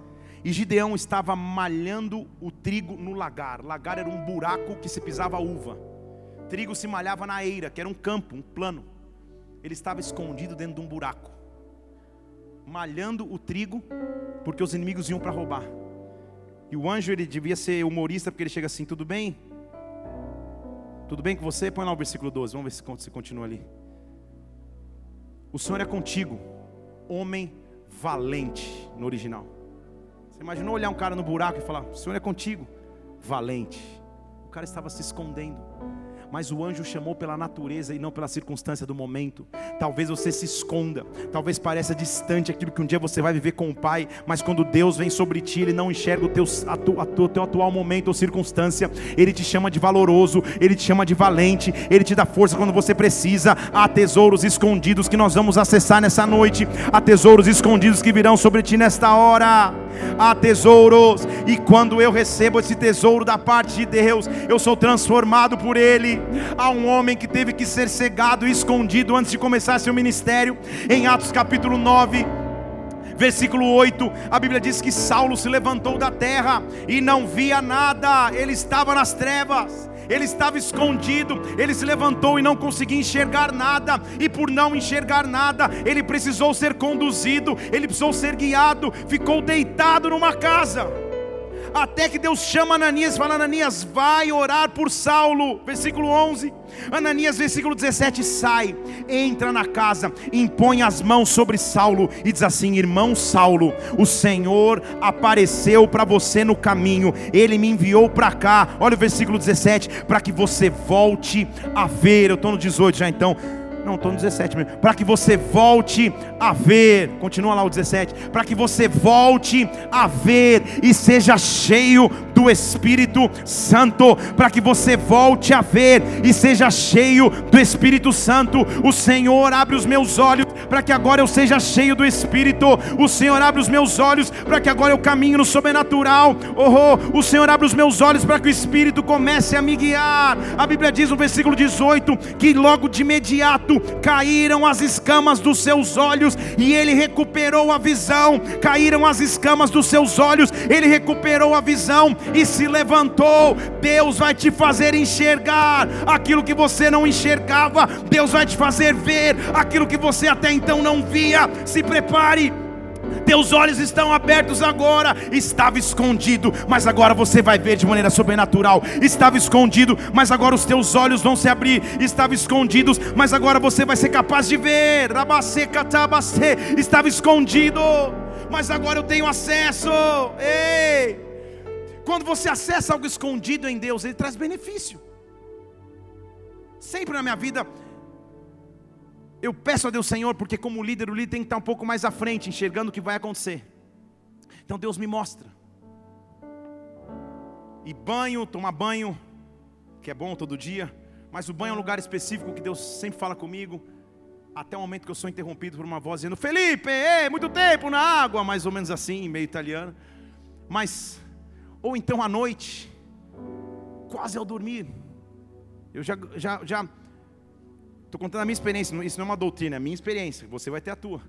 [SPEAKER 1] e Gideão estava malhando o trigo no lagar. Lagar era um buraco que se pisava uva. Trigo se malhava na eira, que era um campo, um plano. Ele estava escondido dentro de um buraco malhando o trigo, porque os inimigos iam para roubar. E o anjo ele devia ser humorista, porque ele chega assim: tudo bem? Tudo bem com você? Põe lá o versículo 12, vamos ver se, continua ali. O Senhor é contigo, homem valente, no original. Você imaginou olhar um cara no buraco e falar: O Senhor é contigo, valente. O cara estava se escondendo mas o anjo chamou pela natureza e não pela circunstância do momento. Talvez você se esconda, talvez pareça distante aquilo que um dia você vai viver com o Pai, mas quando Deus vem sobre ti, Ele não enxerga o teu, teu atual momento ou circunstância, Ele te chama de valoroso, Ele te chama de valente, Ele te dá força quando você precisa. Há tesouros escondidos que nós vamos acessar nessa noite, há tesouros escondidos que virão sobre ti nesta hora. Há tesouros, e quando eu recebo esse tesouro da parte de Deus, eu sou transformado por Ele. Há um homem que teve que ser cegado e escondido antes de começar seu ministério, em Atos capítulo 9 versículo 8, a Bíblia diz que Saulo se levantou da terra e não via nada, ele estava nas trevas. Ele estava escondido, ele se levantou e não conseguia enxergar nada, e por não enxergar nada, ele precisou ser conduzido, ele precisou ser guiado, ficou deitado numa casa até que Deus chama Ananias e fala: Ananias, vai orar por Saulo. Versículo 11. Ananias, versículo 17: sai, entra na casa, impõe as mãos sobre Saulo e diz assim: Irmão Saulo, o Senhor apareceu para você no caminho, ele me enviou para cá. Olha o versículo 17: para que você volte a ver. Eu estou no 18 já então não, estou no 17 mesmo. Para que você volte a ver. Continua lá o 17. Para que você volte a ver e seja cheio do Espírito Santo. Para que você volte a ver e seja cheio do Espírito Santo. O Senhor abre os meus olhos para que agora eu seja cheio do Espírito. O Senhor abre os meus olhos para que agora eu caminhe no sobrenatural. Oh, oh, o Senhor abre os meus olhos para que o Espírito comece a me guiar. A Bíblia diz no versículo 18 que logo de imediato caíram as escamas dos seus olhos e ele recuperou a visão. Caíram as escamas dos seus olhos, ele recuperou a visão e se levantou. Deus vai te fazer enxergar aquilo que você não enxergava. Deus vai te fazer ver aquilo que você até então não via. Se prepare teus olhos estão abertos agora. Estava escondido, mas agora você vai ver de maneira sobrenatural. Estava escondido, mas agora os teus olhos vão se abrir. Estava escondidos, mas agora você vai ser capaz de ver. Estava escondido, mas agora eu tenho acesso. Ei! Quando você acessa algo escondido em Deus, ele traz benefício. Sempre na minha vida eu peço a Deus, Senhor, porque como líder, o líder tem que estar um pouco mais à frente, enxergando o que vai acontecer. Então Deus me mostra. E banho, tomar banho, que é bom todo dia, mas o banho é um lugar específico que Deus sempre fala comigo, até o momento que eu sou interrompido por uma voz dizendo: Felipe, ei, muito tempo na água, mais ou menos assim, meio italiano. Mas, ou então à noite, quase ao dormir, eu já, já, já Estou contando a minha experiência, isso não é uma doutrina, é a minha experiência, você vai ter a tua.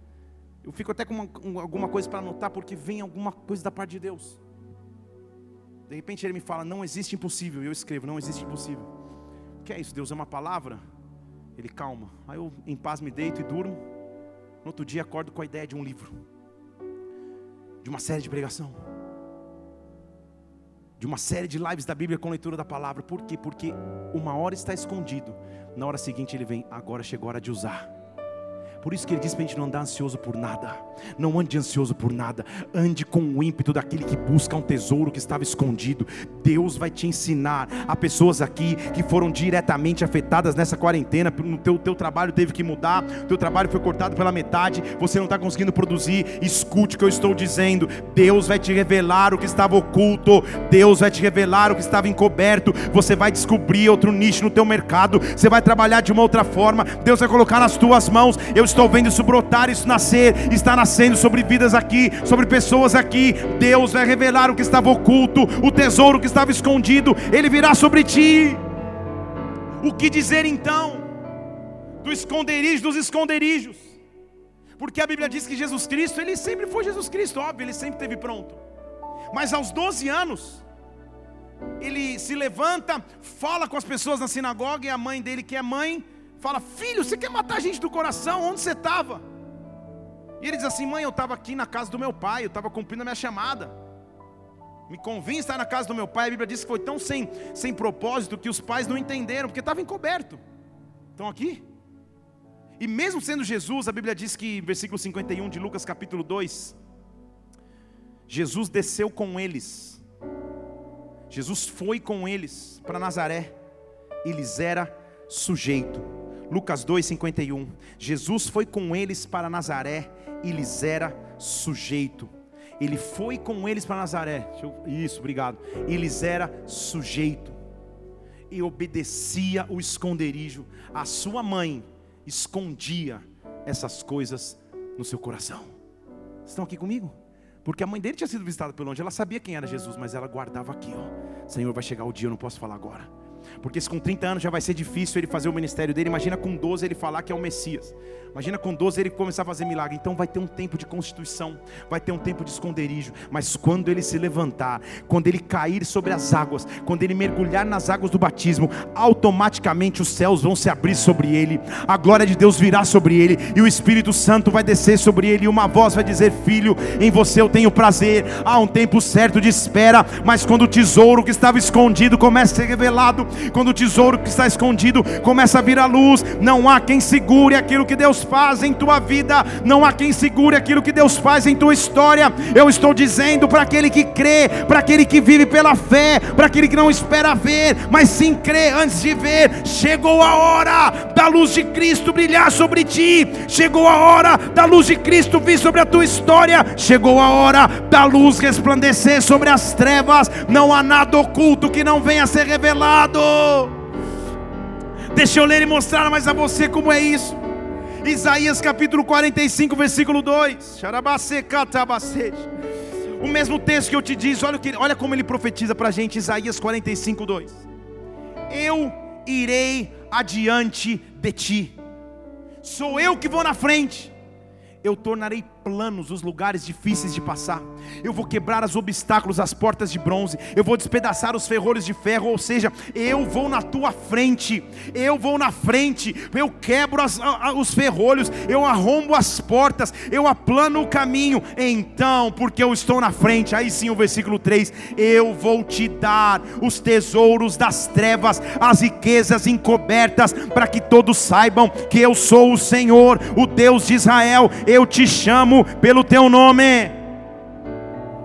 [SPEAKER 1] Eu fico até com uma, alguma coisa para anotar, porque vem alguma coisa da parte de Deus. De repente ele me fala, não existe impossível, e eu escrevo, não existe impossível. O que é isso? Deus é uma palavra? Ele calma. Aí eu em paz me deito e durmo. No outro dia acordo com a ideia de um livro, de uma série de pregação, de uma série de lives da Bíblia com leitura da palavra. Por quê? Porque uma hora está escondido na hora seguinte ele vem, agora chegou a hora de usar. Por isso que ele diz para a gente não andar ansioso por nada. Não ande ansioso por nada. Ande com o ímpeto daquele que busca um tesouro que estava escondido. Deus vai te ensinar. Há pessoas aqui que foram diretamente afetadas nessa quarentena. No teu, teu trabalho teve que mudar. Teu trabalho foi cortado pela metade. Você não está conseguindo produzir. Escute o que eu estou dizendo. Deus vai te revelar o que estava oculto. Deus vai te revelar o que estava encoberto. Você vai descobrir outro nicho no teu mercado. Você vai trabalhar de uma outra forma. Deus vai colocar nas tuas mãos. Eu estou estou vendo isso brotar, isso nascer, está nascendo sobre vidas aqui, sobre pessoas aqui. Deus vai revelar o que estava oculto, o tesouro que estava escondido, ele virá sobre ti. O que dizer então do esconderijo dos esconderijos? Porque a Bíblia diz que Jesus Cristo, ele sempre foi Jesus Cristo, óbvio, ele sempre esteve pronto. Mas aos 12 anos, ele se levanta, fala com as pessoas na sinagoga e a mãe dele, que é mãe, fala: Filho, você quer matar a gente do coração? Onde você estava? E ele diz assim: Mãe, eu estava aqui na casa do meu pai, eu estava cumprindo a minha chamada. Me convim estar na casa do meu pai. A Bíblia diz que foi tão sem, sem propósito que os pais não entenderam, porque estava encoberto. Estão aqui? E mesmo sendo Jesus, a Bíblia diz que, versículo 51 de Lucas capítulo 2, Jesus desceu com eles. Jesus foi com eles para Nazaré e lhes era sujeito. Lucas 2:51. Jesus foi com eles para Nazaré e lhes era sujeito. Ele foi com eles para Nazaré. Isso, obrigado. E lhes era sujeito. E obedecia o esconderijo. A sua mãe escondia essas coisas no seu coração. Estão aqui comigo? Porque a mãe dele tinha sido visitada pelo anjo, ela sabia quem era Jesus, mas ela guardava aqui, ó. Senhor, vai chegar o dia, eu não posso falar agora. Porque se com 30 anos já vai ser difícil ele fazer o ministério dele, imagina com 12 ele falar que é o Messias. Imagina com 12 ele começar a fazer milagre. Então vai ter um tempo de constituição, vai ter um tempo de esconderijo. Mas quando ele se levantar, quando ele cair sobre as águas, quando ele mergulhar nas águas do batismo, automaticamente os céus vão se abrir sobre ele, a glória de Deus virá sobre ele, e o Espírito Santo vai descer sobre ele, e uma voz vai dizer: Filho, em você eu tenho prazer. Há um tempo certo de espera, mas quando o tesouro que estava escondido começa a ser revelado, quando o tesouro que está escondido começa a vir à luz, não há quem segure aquilo que Deus faz em tua vida, não há quem segure aquilo que Deus faz em tua história. Eu estou dizendo para aquele que crê, para aquele que vive pela fé, para aquele que não espera ver, mas sim crê antes de ver. Chegou a hora da luz de Cristo brilhar sobre ti, chegou a hora da luz de Cristo vir sobre a tua história, chegou a hora da luz resplandecer sobre as trevas. Não há nada oculto que não venha a ser revelado. Deixa eu ler e mostrar mais a você como é isso. Isaías capítulo 45, versículo 2. O mesmo texto que eu te disse, olha, que, olha como ele profetiza para a gente, Isaías 45, 2. Eu irei adiante de ti, sou eu que vou na frente, eu tornarei planos os lugares difíceis de passar. Eu vou quebrar os obstáculos, as portas de bronze. Eu vou despedaçar os ferrolhos de ferro. Ou seja, eu vou na tua frente. Eu vou na frente. Eu quebro as, os ferrolhos. Eu arrombo as portas. Eu aplano o caminho. Então, porque eu estou na frente. Aí sim, o versículo 3: Eu vou te dar os tesouros das trevas, as riquezas encobertas, para que todos saibam que eu sou o Senhor, o Deus de Israel. Eu te chamo pelo teu nome.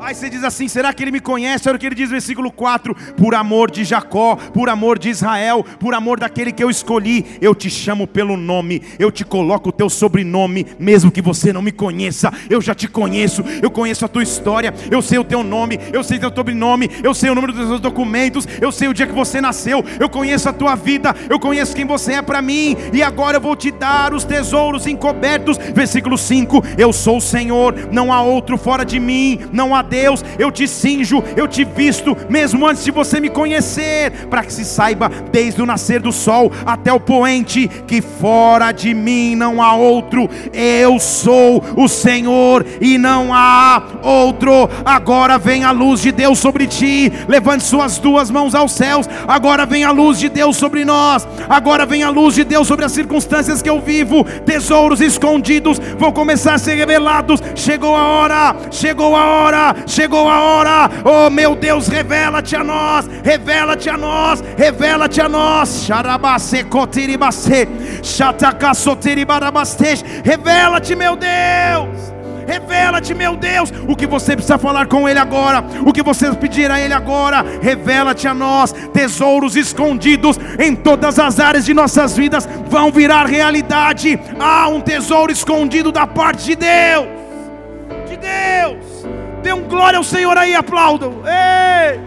[SPEAKER 1] Aí você diz assim: será que ele me conhece? Olha o que ele diz versículo 4: Por amor de Jacó, por amor de Israel, por amor daquele que eu escolhi, eu te chamo pelo nome, eu te coloco o teu sobrenome, mesmo que você não me conheça, eu já te conheço, eu conheço a tua história, eu sei o teu nome, eu sei o teu sobrenome, eu sei o número dos teus documentos, eu sei o dia que você nasceu, eu conheço a tua vida, eu conheço quem você é para mim, e agora eu vou te dar os tesouros encobertos. Versículo 5: Eu sou o Senhor, não há outro fora de mim, não há Deus, eu te cinjo, eu te visto, mesmo antes de você me conhecer, para que se saiba, desde o nascer do sol até o poente, que fora de mim não há outro, eu sou o Senhor e não há outro. Agora vem a luz de Deus sobre ti, levante suas duas mãos aos céus. Agora vem a luz de Deus sobre nós, agora vem a luz de Deus sobre as circunstâncias que eu vivo, tesouros escondidos vão começar a ser revelados. Chegou a hora, chegou a hora, chegou a hora, oh meu Deus, revela-te a nós, revela-te a nós, revela-te a nós, revela-te, meu Deus. Revela-te, meu Deus, o que você precisa falar com Ele agora, o que você pedir a Ele agora. Revela-te a nós, tesouros escondidos em todas as áreas de nossas vidas vão virar realidade. Há um tesouro escondido da parte de Deus, de Deus. Dê um glória ao Senhor aí, aplaudam. Ei!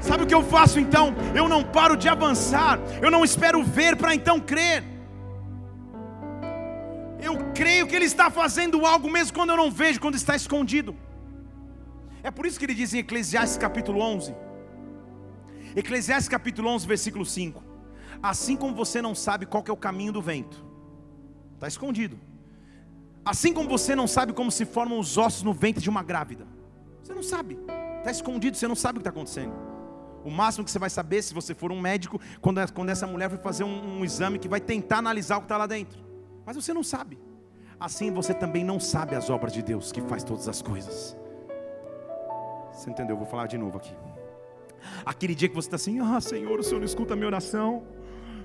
[SPEAKER 1] Sabe o que eu faço então? Eu não paro de avançar, eu não espero ver para então crer. Eu creio que Ele está fazendo algo mesmo quando eu não vejo, quando está escondido. É por isso que ele diz em Eclesiastes capítulo 11, Eclesiastes capítulo 11, versículo 5: Assim como você não sabe qual é o caminho do vento, está escondido. Assim como você não sabe como se formam os ossos no ventre de uma grávida, você não sabe, está escondido, você não sabe o que está acontecendo. O máximo que você vai saber, se você for um médico, quando, quando essa mulher for fazer um, um exame que vai tentar analisar o que está lá dentro, mas você não sabe. Assim você também não sabe as obras de Deus que faz todas as coisas. Você entendeu? Eu vou falar de novo aqui. Aquele dia que você está assim, ah Senhor, o Senhor não escuta a minha oração.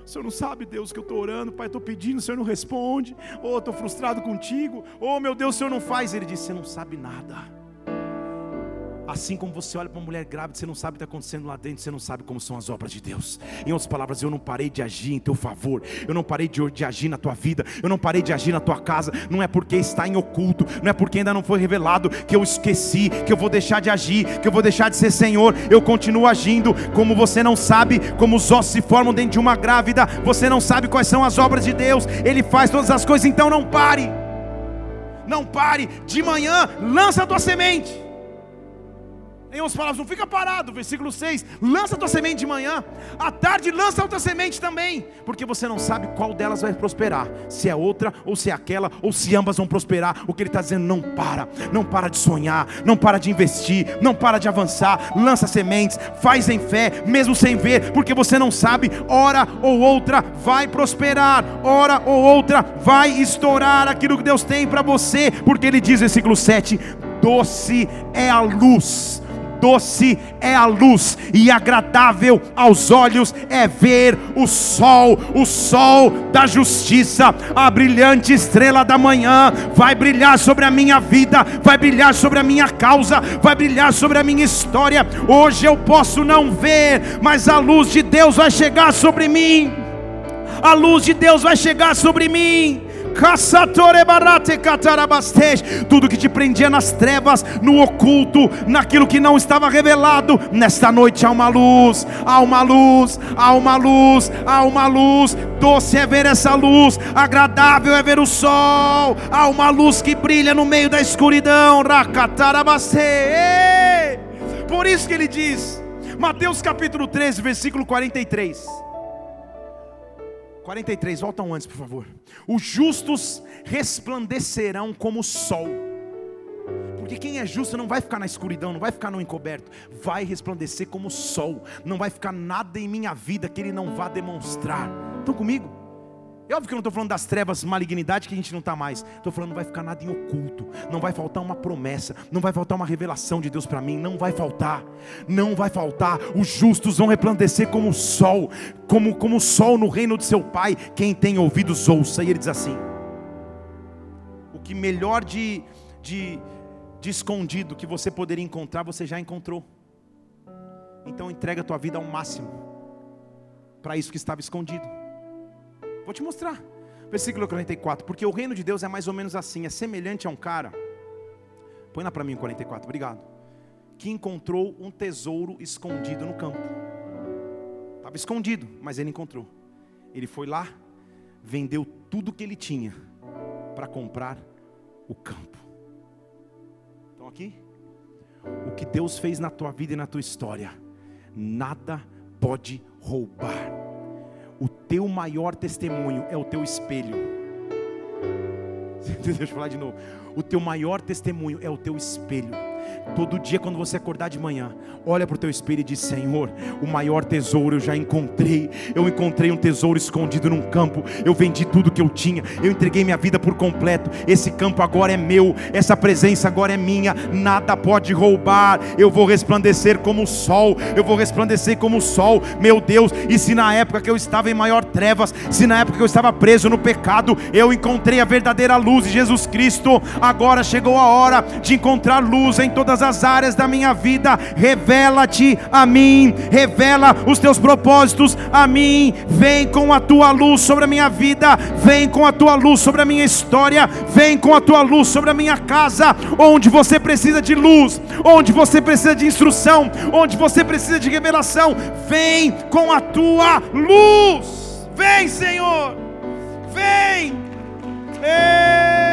[SPEAKER 1] O Senhor não sabe, Deus, que eu estou orando, Pai, estou pedindo, o Senhor não responde. Ou oh, estou frustrado contigo. Ou oh, meu Deus, o Senhor não faz. Ele disse: Você não sabe nada. Assim como você olha para uma mulher grávida, você não sabe o que está acontecendo lá dentro, você não sabe como são as obras de Deus. Em outras palavras, eu não parei de agir em teu favor, eu não parei de, de agir na tua vida, eu não parei de agir na tua casa. Não é porque está em oculto, não é porque ainda não foi revelado que eu esqueci, que eu vou deixar de agir, que eu vou deixar de ser Senhor. Eu continuo agindo, como você não sabe como os ossos se formam dentro de uma grávida, você não sabe quais são as obras de Deus, Ele faz todas as coisas, então não pare. Não pare, de manhã lança a tua semente. Em outras palavras, não fica parado. Versículo 6: lança tua semente de manhã, à tarde lança outra semente também, porque você não sabe qual delas vai prosperar, se é outra, ou se é aquela, ou se ambas vão prosperar. O que ele está dizendo, não para, não para de sonhar, não para de investir, não para de avançar, lança sementes, faz em fé, mesmo sem ver, porque você não sabe, hora ou outra vai prosperar, hora ou outra vai estourar aquilo que Deus tem para você, porque ele diz, versículo 7: doce é a luz doce é a luz e agradável aos olhos é ver o sol, o sol da justiça, a brilhante estrela da manhã vai brilhar sobre a minha vida, vai brilhar sobre a minha causa, vai brilhar sobre a minha história. Hoje eu posso não ver, mas a luz de Deus vai chegar sobre mim. A luz de Deus vai chegar sobre mim. Tudo que te prendia nas trevas, no oculto, naquilo que não estava revelado, nesta noite há uma luz, há uma luz, há uma luz, há uma luz. Doce é ver essa luz, agradável é ver o sol, há uma luz que brilha no meio da escuridão. Por isso que ele diz, Mateus capítulo 13, versículo 43. 43, voltam antes, por favor. Os justos resplandecerão como o sol. Porque quem é justo não vai ficar na escuridão, não vai ficar no encoberto, vai resplandecer como o sol. Não vai ficar nada em minha vida que ele não vá demonstrar. Estão comigo? É óbvio que eu não estou falando das trevas, malignidade que a gente não está mais. Estou falando, não vai ficar nada em oculto. Não vai faltar uma promessa. Não vai faltar uma revelação de Deus para mim. Não vai faltar. Não vai faltar. Os justos vão resplandecer como o sol. Como, como o sol no reino de seu Pai. Quem tem ouvidos, ouça. E ele diz assim: O que melhor de, de, de escondido que você poderia encontrar, você já encontrou. Então entrega a tua vida ao máximo. Para isso que estava escondido. Vou te mostrar. Versículo 44. Porque o reino de Deus é mais ou menos assim: é semelhante a um cara. Põe lá para mim o 44, obrigado. Que encontrou um tesouro escondido no campo. Estava escondido, mas ele encontrou. Ele foi lá, vendeu tudo que ele tinha para comprar o campo. Então aqui, o que Deus fez na tua vida e na tua história, nada pode roubar o teu maior testemunho é o teu espelho. Deixa eu falar de novo. O teu maior testemunho é o teu espelho. Todo dia, quando você acordar de manhã, olha para o teu espelho e diz: Senhor, o maior tesouro eu já encontrei. Eu encontrei um tesouro escondido num campo. Eu vendi tudo que eu tinha. Eu entreguei minha vida por completo. Esse campo agora é meu. Essa presença agora é minha. Nada pode roubar. Eu vou resplandecer como o sol. Eu vou resplandecer como o sol. Meu Deus, e se na época que eu estava em maior trevas, se na época que eu estava preso no pecado, eu encontrei a verdadeira luz de Jesus Cristo, agora chegou a hora de encontrar luz em em todas as áreas da minha vida. Revela-te a mim, revela os teus propósitos a mim. Vem com a tua luz sobre a minha vida, vem com a tua luz sobre a minha história, vem com a tua luz sobre a minha casa, onde você precisa de luz, onde você precisa de instrução, onde você precisa de revelação. Vem com a tua luz. Vem, Senhor. Vem. Ei.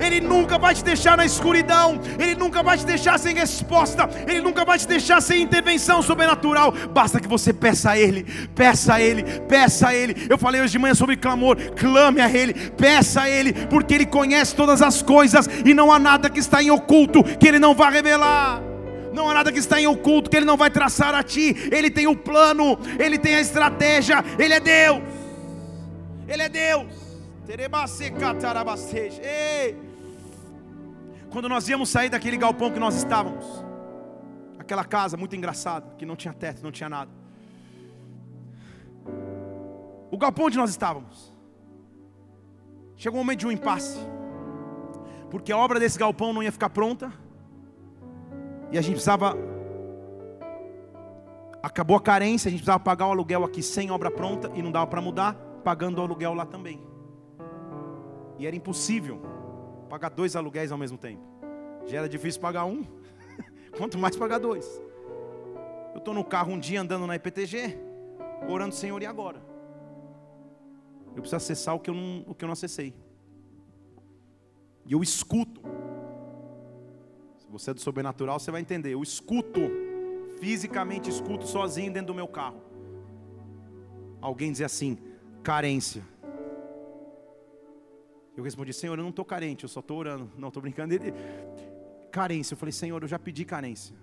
[SPEAKER 1] Ele nunca vai te deixar na escuridão, Ele nunca vai te deixar sem resposta, Ele nunca vai te deixar sem intervenção sobrenatural. Basta que você peça a Ele, peça a Ele, peça a Ele. Eu falei hoje de manhã sobre clamor, clame a Ele, peça a Ele, porque Ele conhece todas as coisas e não há nada que está em oculto que Ele não vai revelar. Não há nada que está em oculto que Ele não vai traçar a ti. Ele tem o plano, Ele tem a estratégia, Ele é Deus. Ele é Deus. Ei. Quando nós íamos sair daquele galpão que nós estávamos, aquela casa muito engraçada, que não tinha teto, não tinha nada. O galpão onde nós estávamos. Chegou um momento de um impasse. Porque a obra desse galpão não ia ficar pronta. E a gente precisava. Acabou a carência, a gente precisava pagar o aluguel aqui sem obra pronta e não dava para mudar, pagando o aluguel lá também. E era impossível pagar dois aluguéis ao mesmo tempo. Já era difícil pagar um, quanto mais pagar dois. Eu estou no carro um dia andando na IPTG, orando, Senhor, e agora? Eu preciso acessar o que eu não, o que eu não acessei. E eu escuto. Se você é do sobrenatural, você vai entender. Eu escuto, fisicamente escuto sozinho dentro do meu carro. Alguém dizer assim: carência. Eu respondi, Senhor, eu não estou carente, eu só estou orando. Não, estou brincando. Ele, carência, eu falei, Senhor, eu já pedi carência.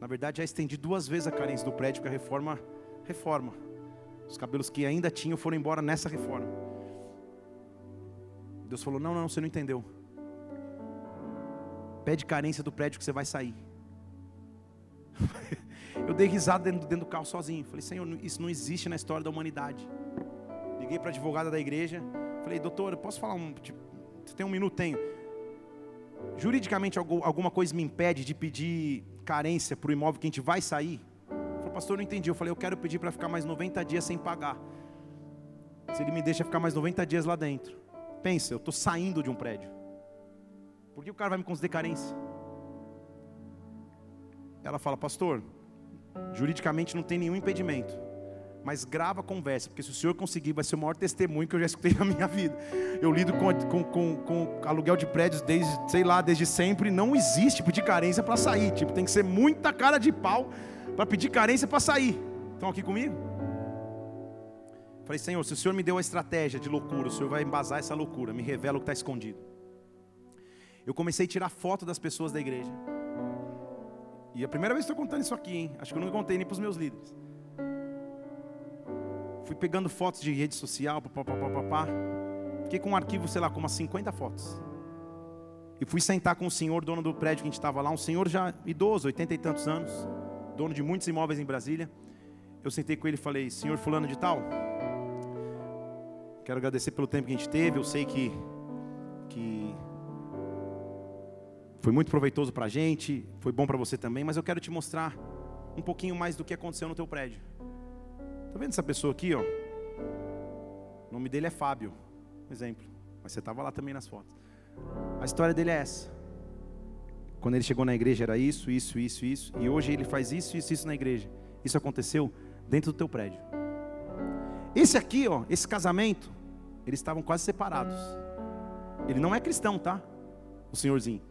[SPEAKER 1] Na verdade, já estendi duas vezes a carência do prédio, porque a reforma, reforma. Os cabelos que ainda tinham foram embora nessa reforma. Deus falou, não, não, você não entendeu. Pede carência do prédio que você vai sair. Eu dei risada dentro, dentro do carro sozinho. Falei, Senhor, isso não existe na história da humanidade. Liguei para a advogada da igreja. Falei, doutor, posso falar um. Tipo, você tem um minuto? Tenho. Juridicamente, alguma coisa me impede de pedir carência para o imóvel que a gente vai sair? Falou, pastor, não entendi. Eu falei, eu quero pedir para ficar mais 90 dias sem pagar. Se ele me deixa ficar mais 90 dias lá dentro. Pensa, eu estou saindo de um prédio. Por que o cara vai me conceder carência? Ela fala, pastor, juridicamente não tem nenhum impedimento mas grava a conversa, porque se o senhor conseguir, vai ser o maior testemunho que eu já escutei na minha vida. Eu lido com, com, com, com aluguel de prédios desde, sei lá, desde sempre. Não existe pedir carência para sair. Tipo, tem que ser muita cara de pau para pedir carência para sair. Estão aqui comigo? Falei, Senhor, se o Senhor me deu a estratégia de loucura, o Senhor vai embasar essa loucura, me revela o que está escondido. Eu comecei a tirar foto das pessoas da igreja. E é a primeira vez que estou contando isso aqui, hein? Acho que eu não contei nem para os meus líderes. Fui pegando fotos de rede social, papapá. Fiquei com um arquivo, sei lá, com umas 50 fotos. E fui sentar com o senhor, dono do prédio que a gente estava lá, um senhor já idoso, oitenta e tantos anos, dono de muitos imóveis em Brasília. Eu sentei com ele e falei, senhor fulano de tal, quero agradecer pelo tempo que a gente teve, eu sei que, que foi muito proveitoso para a gente, foi bom para você também, mas eu quero te mostrar um pouquinho mais do que aconteceu no teu prédio. Está vendo essa pessoa aqui, ó? O nome dele é Fábio, exemplo. Mas você estava lá também nas fotos. A história dele é essa. Quando ele chegou na igreja era isso, isso, isso, isso. E hoje ele faz isso, isso, isso na igreja. Isso aconteceu dentro do teu prédio. Esse aqui, ó, esse casamento, eles estavam quase separados. Ele não é cristão, tá? O senhorzinho.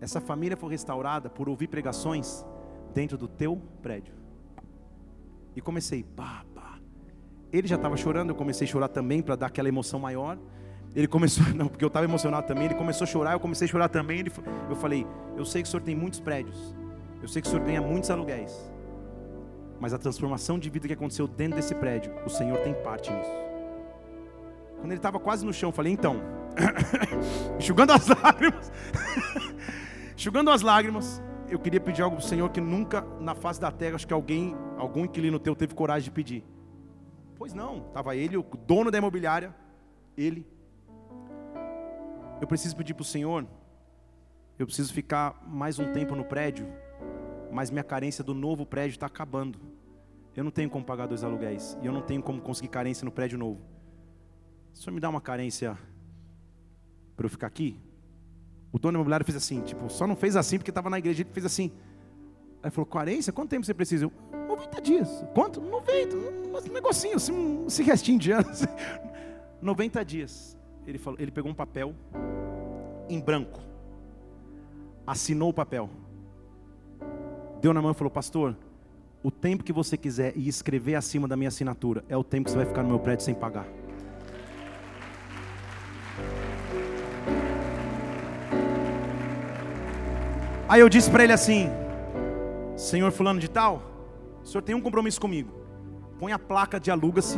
[SPEAKER 1] Essa família foi restaurada por ouvir pregações dentro do teu prédio. E comecei, pá, pá. Ele já estava chorando, eu comecei a chorar também para dar aquela emoção maior. Ele começou, não, porque eu estava emocionado também. Ele começou a chorar, eu comecei a chorar também. Ele, eu falei, eu sei que o senhor tem muitos prédios, eu sei que o senhor ganha muitos aluguéis, mas a transformação de vida que aconteceu dentro desse prédio, o Senhor tem parte nisso. Quando ele estava quase no chão, eu falei, então, enxugando as lágrimas, enxugando as lágrimas, eu queria pedir algo para o Senhor que nunca na face da terra, acho que alguém, algum inquilino teu teve coragem de pedir. Pois não, estava ele, o dono da imobiliária, ele. eu preciso pedir para o Senhor, eu preciso ficar mais um tempo no prédio, mas minha carência do novo prédio está acabando. Eu não tenho como pagar dois aluguéis, e eu não tenho como conseguir carência no prédio novo. O senhor me dá uma carência para eu ficar aqui? O dono imobiliário fez assim, tipo, só não fez assim porque estava na igreja, ele fez assim. Aí falou, carência? Quanto tempo você precisa? Eu, 90 dias. Quanto? 90. Um negocinho, assim, um restinho de anos. 90 dias. Ele, falou, ele pegou um papel em branco. Assinou o papel. Deu na mão e falou, pastor, o tempo que você quiser e escrever acima da minha assinatura é o tempo que você vai ficar no meu prédio sem pagar. Aí eu disse para ele assim: Senhor Fulano de Tal, o senhor tem um compromisso comigo. Põe a placa de aluga-se.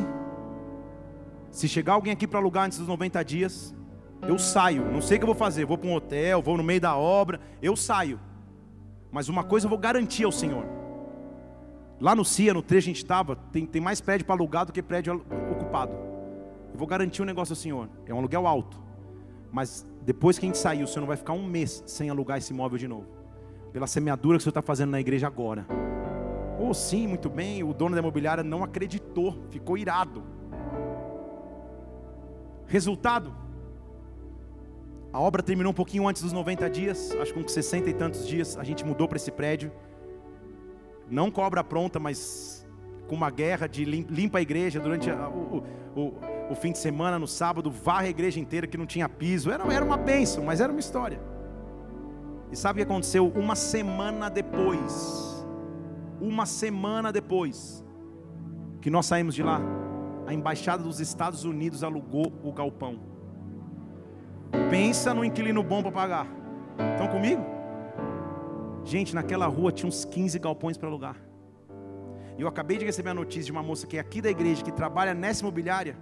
[SPEAKER 1] Se chegar alguém aqui para alugar antes dos 90 dias, eu saio. Não sei o que eu vou fazer. Vou para um hotel, vou no meio da obra. Eu saio. Mas uma coisa eu vou garantir ao Senhor. Lá no CIA, no trecho a gente estava, tem, tem mais prédio para alugar do que prédio ocupado. Eu vou garantir um negócio ao Senhor. É um aluguel alto. Mas depois que a gente sair, o Senhor não vai ficar um mês sem alugar esse imóvel de novo. Pela semeadura que o Senhor está fazendo na igreja agora. Oh, sim, muito bem. O dono da imobiliária não acreditou, ficou irado. Resultado: a obra terminou um pouquinho antes dos 90 dias, acho que com 60 e tantos dias. A gente mudou para esse prédio. Não com a obra pronta, mas com uma guerra de limpa a igreja durante a, o, o, o, fim de semana, no sábado, varre a igreja inteira que não tinha piso. Era, era uma bênção, mas era uma história. E sabe o que aconteceu? Uma semana depois uma semana depois que nós saímos de lá, a embaixada dos Estados Unidos alugou o galpão. Pensa no inquilino bom para pagar. Estão comigo? Gente, naquela rua tinha uns 15 galpões para alugar. E eu acabei de receber a notícia de uma moça que é aqui da igreja, que trabalha nessa imobiliária,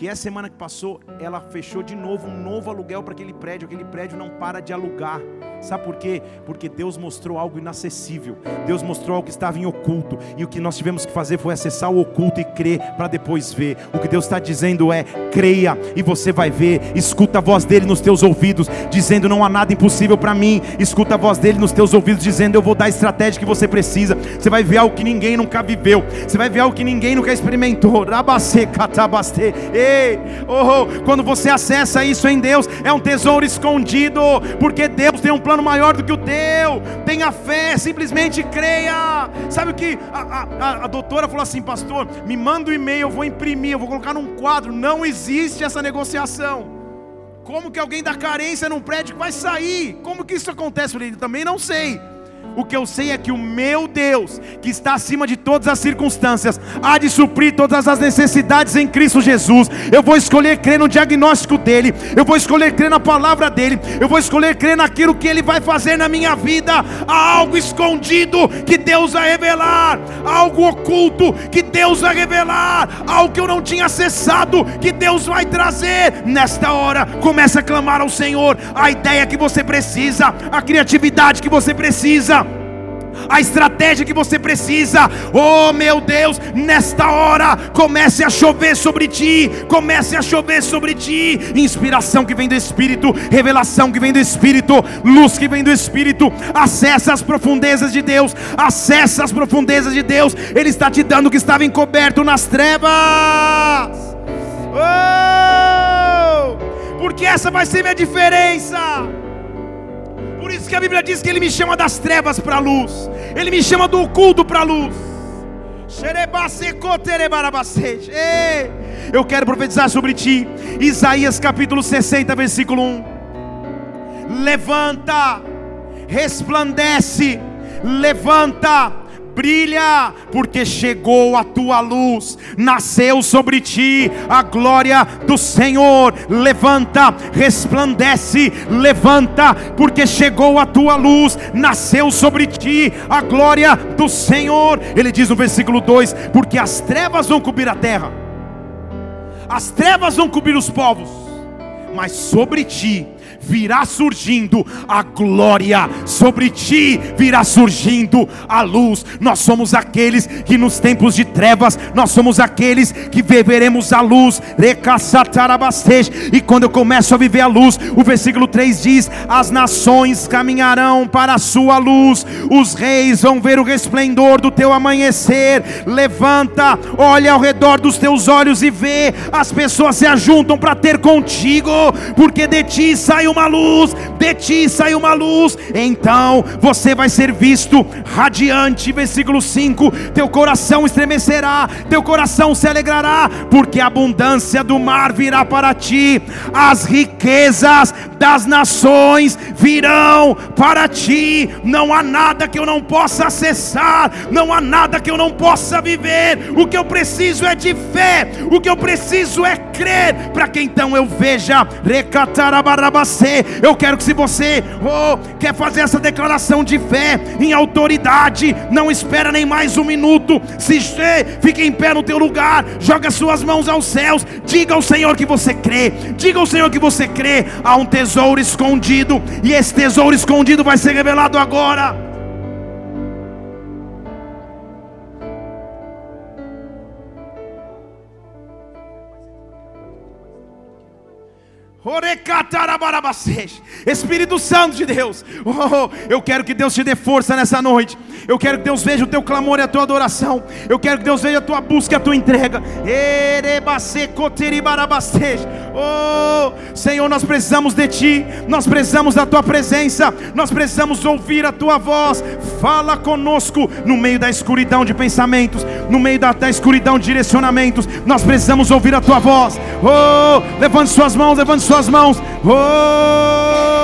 [SPEAKER 1] que essa semana que passou, ela fechou de novo um novo aluguel para aquele prédio. Aquele prédio não para de alugar. Sabe por quê? Porque Deus mostrou algo inacessível. Deus mostrou algo que estava em oculto. E o que nós tivemos que fazer foi acessar o oculto e crer para depois ver. O que Deus está dizendo é: creia e você vai ver. Escuta a voz dele nos teus ouvidos, dizendo: não há nada impossível para mim. Escuta a voz dele nos teus ouvidos, dizendo: eu vou dar a estratégia que você precisa. Você vai ver algo que ninguém nunca viveu. Você vai ver algo que ninguém nunca experimentou. Ei, oh, quando você acessa isso em Deus, é um tesouro escondido, porque Deus tem um plano maior do que o teu. Tenha fé, simplesmente creia. Sabe o que a, a, a doutora falou assim, pastor? Me manda um e-mail, eu vou imprimir, eu vou colocar num quadro. Não existe essa negociação. Como que alguém da carência num prédio vai sair? Como que isso acontece? Eu falei, também não sei. O que eu sei é que o meu Deus, que está acima de todas as circunstâncias, há de suprir todas as necessidades em Cristo Jesus. Eu vou escolher crer no diagnóstico dele, eu vou escolher crer na palavra dele, eu vou escolher crer naquilo que ele vai fazer na minha vida. Há algo escondido que Deus vai revelar, algo oculto que Deus vai revelar, algo que eu não tinha acessado que Deus vai trazer. Nesta hora, comece a clamar ao Senhor a ideia que você precisa, a criatividade que você precisa a estratégia que você precisa. Oh meu Deus, nesta hora comece a chover sobre ti, comece a chover sobre ti. Inspiração que vem do Espírito, revelação que vem do Espírito, luz que vem do Espírito. Acessa as profundezas de Deus, acessa as profundezas de Deus. Ele está te dando o que estava encoberto nas trevas. Oh! Porque essa vai ser minha diferença. Por isso que a Bíblia diz que Ele me chama das trevas para a luz, Ele me chama do oculto para a luz. Eu quero profetizar sobre ti, Isaías capítulo 60, versículo 1. Levanta, resplandece, levanta, brilha, porque chegou a tua luz, nasceu sobre ti a glória do Senhor. Levanta, resplandece, levanta, porque chegou a tua luz, nasceu sobre ti a glória do Senhor. Ele diz no versículo 2: Porque as trevas vão cobrir a terra, as trevas vão cobrir os povos, mas sobre ti virá surgindo a glória, sobre ti virá surgindo a luz. Nós somos aqueles que nos tempos de trevas, nós somos aqueles que viveremos a luz. E quando eu começo a viver a luz, o versículo 3 diz: As nações caminharão para a sua luz, os reis vão ver o resplendor do teu amanhecer. Levanta, olha ao redor dos teus olhos e vê, as pessoas se ajuntam para ter contigo, porque de ti sai uma luz, de ti sai uma luz. Então você vai ser visto radiante. Versículo 5: Teu coração estremecerá, teu coração se alegrará, porque a abundância do mar virá para ti, as riquezas das nações virão para ti. Não há nada que eu não possa acessar, não há nada que eu não possa viver. O que eu preciso é de fé, o que eu preciso é crer, para que então eu veja. Eu quero que se você oh, quer fazer essa declaração de fé em autoridade, não espera nem mais um minuto. Se fique em pé no teu lugar, joga suas mãos aos céus, diga ao Senhor que você crê, diga ao Senhor que você crê. Há um tesouro escondido, e esse tesouro escondido vai ser revelado agora. Espírito Santo de Deus, oh, eu quero que Deus te dê força nessa noite. Eu quero que Deus veja o teu clamor e a tua adoração. Eu quero que Deus veja a tua busca e a tua entrega. Oh, Senhor, nós precisamos de Ti, nós precisamos da Tua presença, nós precisamos ouvir a Tua voz. Fala conosco no meio da escuridão de pensamentos, no meio da, da escuridão de direcionamentos. Nós precisamos ouvir a Tua voz. Oh, levante suas mãos, levante suas mãos. Oh.